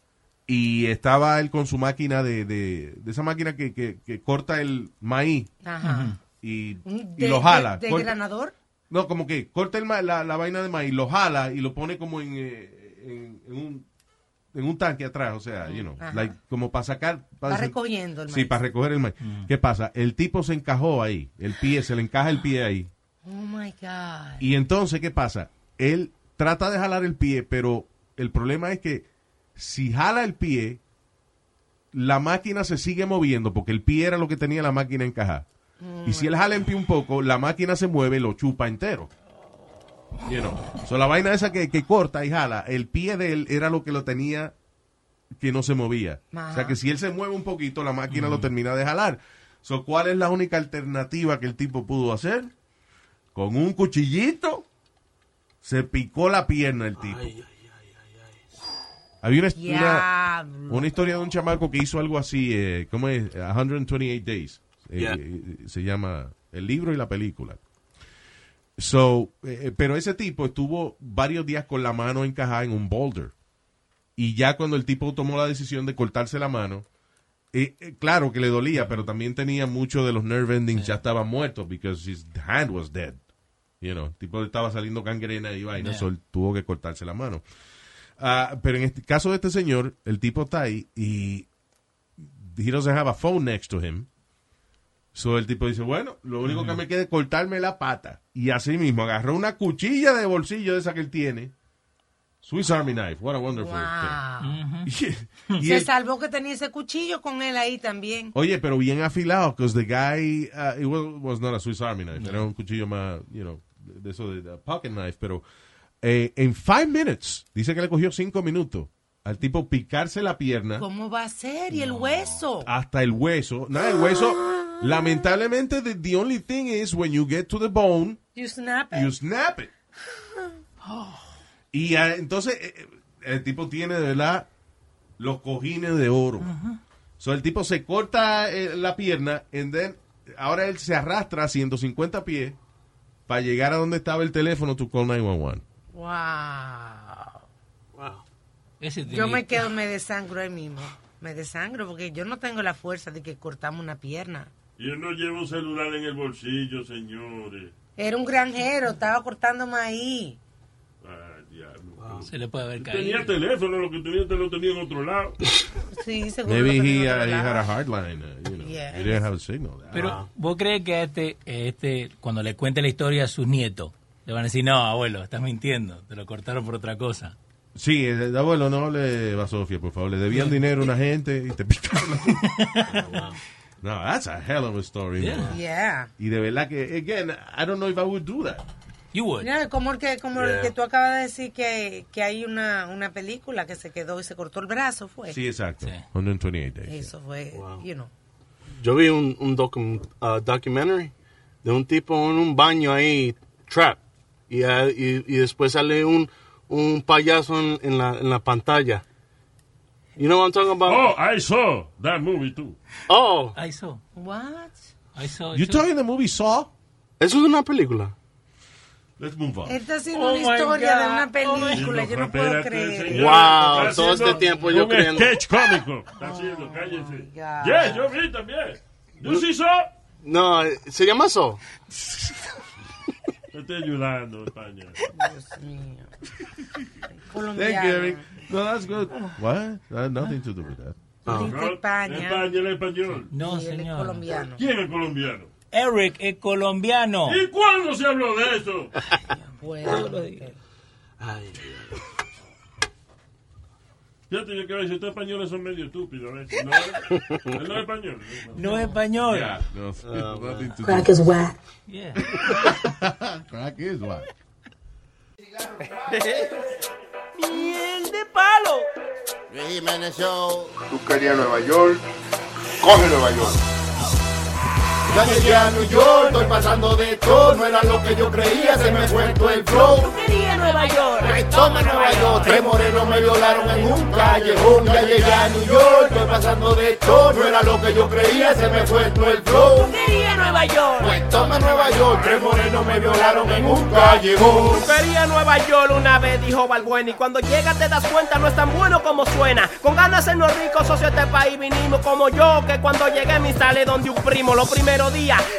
y estaba él con su máquina de, de, de esa máquina que, que, que corta el maíz Ajá. y, y ¿De- lo jala. ¿De, granador? no, como que corta el ma- la, la vaina de maíz, lo jala y lo pone como en, eh, en, en un, en un tanque atrás, o sea, you know, like, como para sacar... Para recogiendo el Sí, maíz. para recoger el maíz. ¿Qué pasa? El tipo se encajó ahí, el pie, se le encaja el pie ahí. Oh my God. Y entonces, ¿qué pasa? Él trata de jalar el pie, pero el problema es que si jala el pie, la máquina se sigue moviendo porque el pie era lo que tenía la máquina encajada. y si él jala el pie un poco, la máquina se mueve y lo chupa entero. You know. So, la vaina esa que, que corta y jala, el pie de él era lo que lo tenía que no se movía. Ajá. O sea que si él se mueve un poquito, la máquina lo termina de jalar. So, ¿Cuál es la única alternativa que el tipo pudo hacer? Con un cuchillito se picó la pierna el tipo. Había una, una, Diablo. una historia de un chamaco que hizo algo así, eh, ¿cómo es? 128 Days. Eh, Yeah. eh, se llama el libro y la película. So, eh, eh, pero ese tipo estuvo varios días con la mano encajada en un boulder. Y ya cuando el tipo tomó la decisión de cortarse la mano, eh, eh, claro que le dolía, pero también tenía muchos de los nerve endings ya estaban muertos because his hand was dead. You know, el tipo estaba saliendo gangrena y vaina, Yeah. so él tuvo que cortarse la mano. Ah, pero en este caso de este señor, el tipo está ahí y he doesn't have a phone next to him. So el tipo dice, bueno, lo único que me queda es cortarme la pata. Y así mismo agarró una cuchilla de bolsillo de esa que él tiene Swiss Army Knife, what a wonderful Wow. thing. Y Se el- salvó que tenía ese cuchillo con él ahí también. Oye, pero bien afilado, because the guy, uh, it was, was not a Swiss Army knife, era un cuchillo más, you know, de eso de, de pocket knife, pero eh, en five minutes, dice que le cogió cinco minutos al tipo picarse la pierna ¿Cómo va a ser? ¿Y el hueso? hasta el hueso. Nada, el hueso, lamentablemente, the, the only thing is when you get to the bone, You snap it. you snap it. Y ah, entonces, eh, eh, el tipo tiene de verdad los cojines de oro. So, el tipo se corta eh, la pierna, and then, ahora él se arrastra a 150 pies para llegar a donde estaba el teléfono to call 911. Wow. Ese Yo me quedo, me desangro ahí mismo. Me desangro porque yo no tengo la fuerza de que cortamos una pierna. Yo no llevo un celular en el bolsillo, señores. Era un granjero, estaba cortando maíz. Ah, diablo. Se le puede haber caído. Tenía teléfono, lo que tenía te lo tenía en otro lado. Sí, seguro. Maybe lo he, tenía uh, otro he lado. had a hard line, uh, you know. Yeah. He didn't have a signal. Pero, ¿vos crees que a este, este, cuando le cuente la historia a sus nietos, le van a decir, no, abuelo, estás mintiendo, te lo cortaron por otra cosa? Sí, el abuelo, no le va a Sofía, por favor. Le debían dinero a una gente y te picaron. no, that's a hell of a story. Yeah. man. Yeah. Y de verdad que, again, I don't know if I would do that. You would. Mira, como el que, como el Yeah. que tú acabas de decir que, que hay una, una película que se quedó y se cortó el brazo, fue. Sí, exacto. 128 days. Eso fue, you know. Yo vi un, un docu- uh, documentary de un tipo en un baño ahí, trap. Y, ah, y, y después sale un, un payaso en, en la, en la pantalla. You know what I'm talking about? Oh, I saw that movie too. Oh. I saw. What? I saw You talking the movie Saw? Eso es una película. Let's move on. Esta ha sido Oh una historia God. de una película, yo no puedo creer. Wow, Está todo este haciendo tiempo yo un creyendo. sketch cómico. Está haciendo, cállese. Yeah, yo vi también. ¿You sí saw? No, se llama eso. Te estoy ayudando, España. Dios mío. Thank Colombiano. you, Eric. No, that's good. What? That had nothing to do with that. Dice No, España. España, el español. No, es señor. colombiano. ¿Quién es colombiano? Eric es colombiano. ¿Y cuándo se habló de eso? Bueno, Fíjate, yo quiero decir, estos españoles son medio estúpidos. ¿eh? No, es español. No es español. Yeah, no, nothing to Crack do. is whack. Yeah. Crack is what? Miel de palo. Jiménez Show. Tú querías Nueva York, coge Nueva York. Ya llegué a New York, estoy pasando de todo. No era lo que yo creía, se me fue todo el flow. Quería Nueva York. Ay, toma Nueva York. Tres morenos me violaron en un callejón. Ya llegué a New York, estoy pasando de todo. No era lo que yo creía, se me fue todo el flow. Quería Nueva York. Pues toma Nueva York. Tres morenos me violaron en un callejón. Quería Nueva York una vez, dijo Balbuena. Y cuando llegas te das cuenta, no es tan bueno como suena. Con ganas de sernos ricos, socio, este país vinimos como yo. Que cuando llegué me instalé donde un primo, los primeros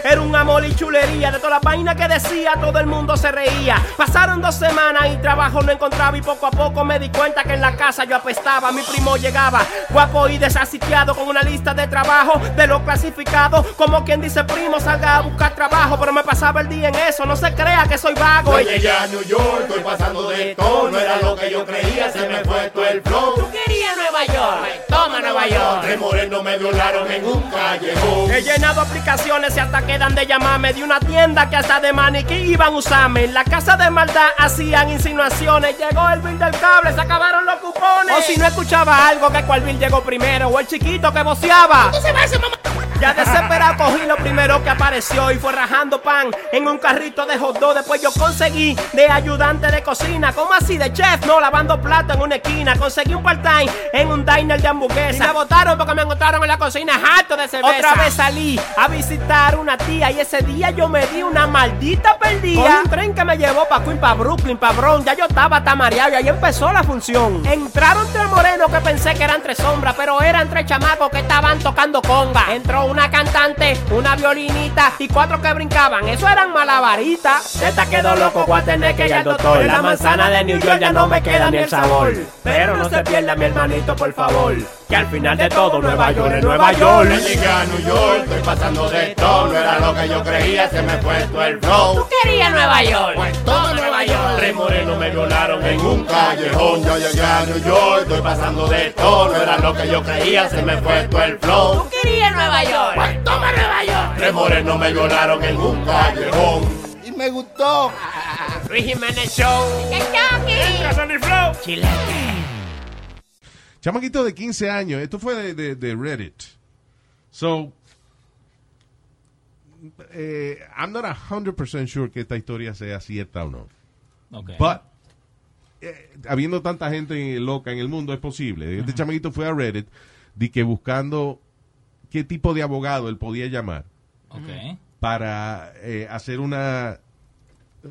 era un amor y chulería. De toda la vaina que decía, todo el mundo se reía. Pasaron dos semanas y trabajo no encontraba. Y poco a poco me di cuenta que en la casa yo apestaba. Mi primo llegaba, guapo y desasitiado, con una lista de trabajo de lo clasificado. Como quien dice, primo, salga a buscar trabajo. Pero me pasaba el día en eso, no se crea que soy vago. Ya llegué a New York, estoy pasando de todo. No era lo que yo creía, se me fue todo el flow. Tú querías Nueva York, toma Nueva York. Tres morenos me violaron en un callejón. He llenado aplicaciones y hasta quedan de llamarme de una tienda que hasta de maniquí iban a usarme. En la casa de maldad hacían insinuaciones. Llegó el bill del cable, se acabaron los cupones. O si no escuchaba algo, que cuál bill llegó primero. O el chiquito que voceaba. Ya desesperado cogí lo primero que apareció y fue rajando pan en un carrito de hot dog. Después yo conseguí de ayudante de cocina, como así de chef, no lavando plato en una esquina. Conseguí un part-time en un diner de hamburguesa. Y me botaron porque me encontraron en la cocina harto de cerveza. Otra vez salí a visitar una tía y ese día yo me di una maldita perdida. Con un tren que me llevó pa' Queen, pa' Brooklyn, pa' Bronx. Ya yo estaba tamareado y ahí empezó la función. Entraron tres morenos que pensé que eran tres sombras, pero eran tres chamacos que estaban tocando conga. Entró una cantante, una violinita y cuatro que brincaban. Eso eran malabaritas. Esta quedó loco, voy a tener que ir al doctor. La manzana de New York ya no me queda ni el sabor. Pero no se pierda mi hermanito, por favor. Que al final de todo Nueva York es Nueva York. Ya llegué a New York, estoy pasando de todo. No era lo que yo creía, se me fue todo el flow. Tú querías Nueva York. Pues toma Nueva York. Tres morenos no me violaron en un callejón. Ya llegué a New York, estoy pasando de todo. No era lo que yo creía, se me fue todo el flow. ¿Tú querías Nueva York? Pues toma Nueva York. Tres morenos me violaron en un callejón. Y me gustó. Luis Jiménez Show. Entra, Sonny Flow. Chilete. Chamaquito de 15 años. Esto fue de, de- de Reddit. So, eh, I'm not 100% sure que esta historia sea cierta o no. Ok. But, eh, habiendo tanta gente loca en el mundo, es posible. Este chamaquito fue a Reddit de que buscando qué tipo de abogado él podía llamar Ok. para eh, hacer una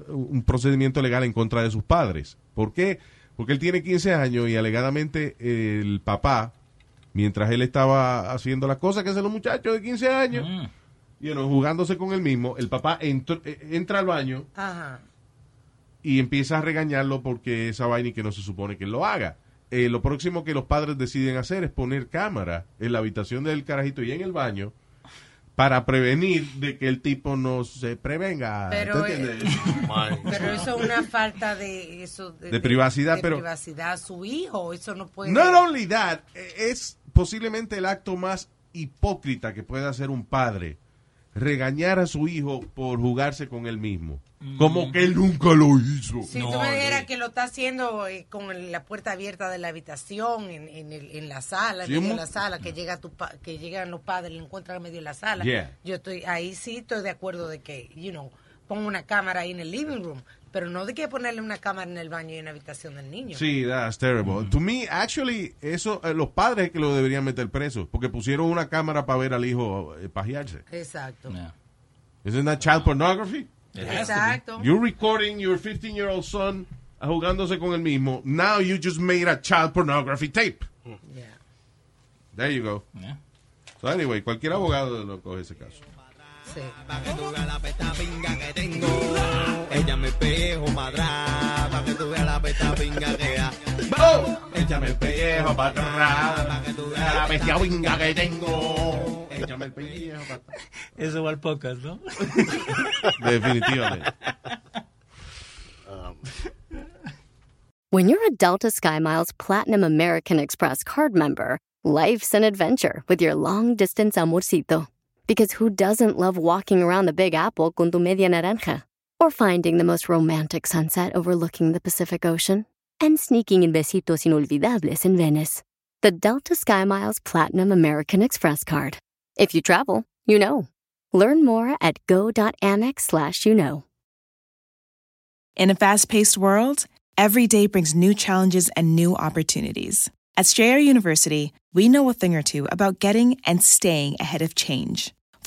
un procedimiento legal en contra de sus padres. ¿Por qué? Porque él tiene 15 años y alegadamente el papá, mientras él estaba haciendo las cosas que hacen los muchachos de 15 años, you know, jugándose con él mismo, el papá entr- eh, entra al baño Ajá. y empieza a regañarlo porque esa vaina y que no se supone que él lo haga. Eh, lo próximo que los padres deciden hacer es poner cámara en la habitación del carajito y en el baño para prevenir de que el tipo no se prevenga. Pero, ¿Te eh? Pero eso es una falta de eso De privacidad, de pero- privacidad a su hijo, eso no puede. Not only that, eh, es posiblemente el acto más hipócrita que puede hacer un padre. Regañar a su hijo por jugarse con él mismo. Como que él nunca lo hizo. Si tú me dijeras que lo está haciendo eh, con la puerta abierta de la habitación, en, en, el- en la sala, Sí, en medio de mu- la sala, que llega tu pa- que llegan los padres y lo encuentran en medio de la sala. Yeah. Yo estoy ahí sí estoy de acuerdo de que, you know, pongo una cámara ahí en el living room, pero no de que ponerle una cámara en el baño y en la habitación del niño. Sí, that's terrible. To me, actually, eso, eh, los padres es que lo deberían meter preso, porque pusieron una cámara para ver al hijo eh, pajearse. Exacto. Isn't that child pornography? Exacto. You're recording your 15-year-old son jugándose con el mismo. Now you just made a child pornography tape. There you go. So anyway, cualquier abogado lo coge ese caso. Sí. Ella me pejo para atrás, para que tú veas la pesta pinga que ha. Échame el pellejo para atrás, para que tú veas la bestia winga que tengo. Échame el pellejo para atrás. Eso va al podcast, ¿no? Definitivamente. Um. When you're a Delta SkyMiles Platinum American Express card member, life's an adventure with your long distance amorcito. Because who doesn't love walking around the Big Apple con tu media naranja? Or finding the most romantic sunset overlooking the Pacific Ocean? And sneaking in besitos inolvidables in Venice. The Delta SkyMiles Platinum American Express card. If you travel, you know. Learn more at go.amex slash you know. In a fast paced world, every day brings new challenges and new opportunities. At Strayer University, we know a thing or two about getting and staying ahead of change.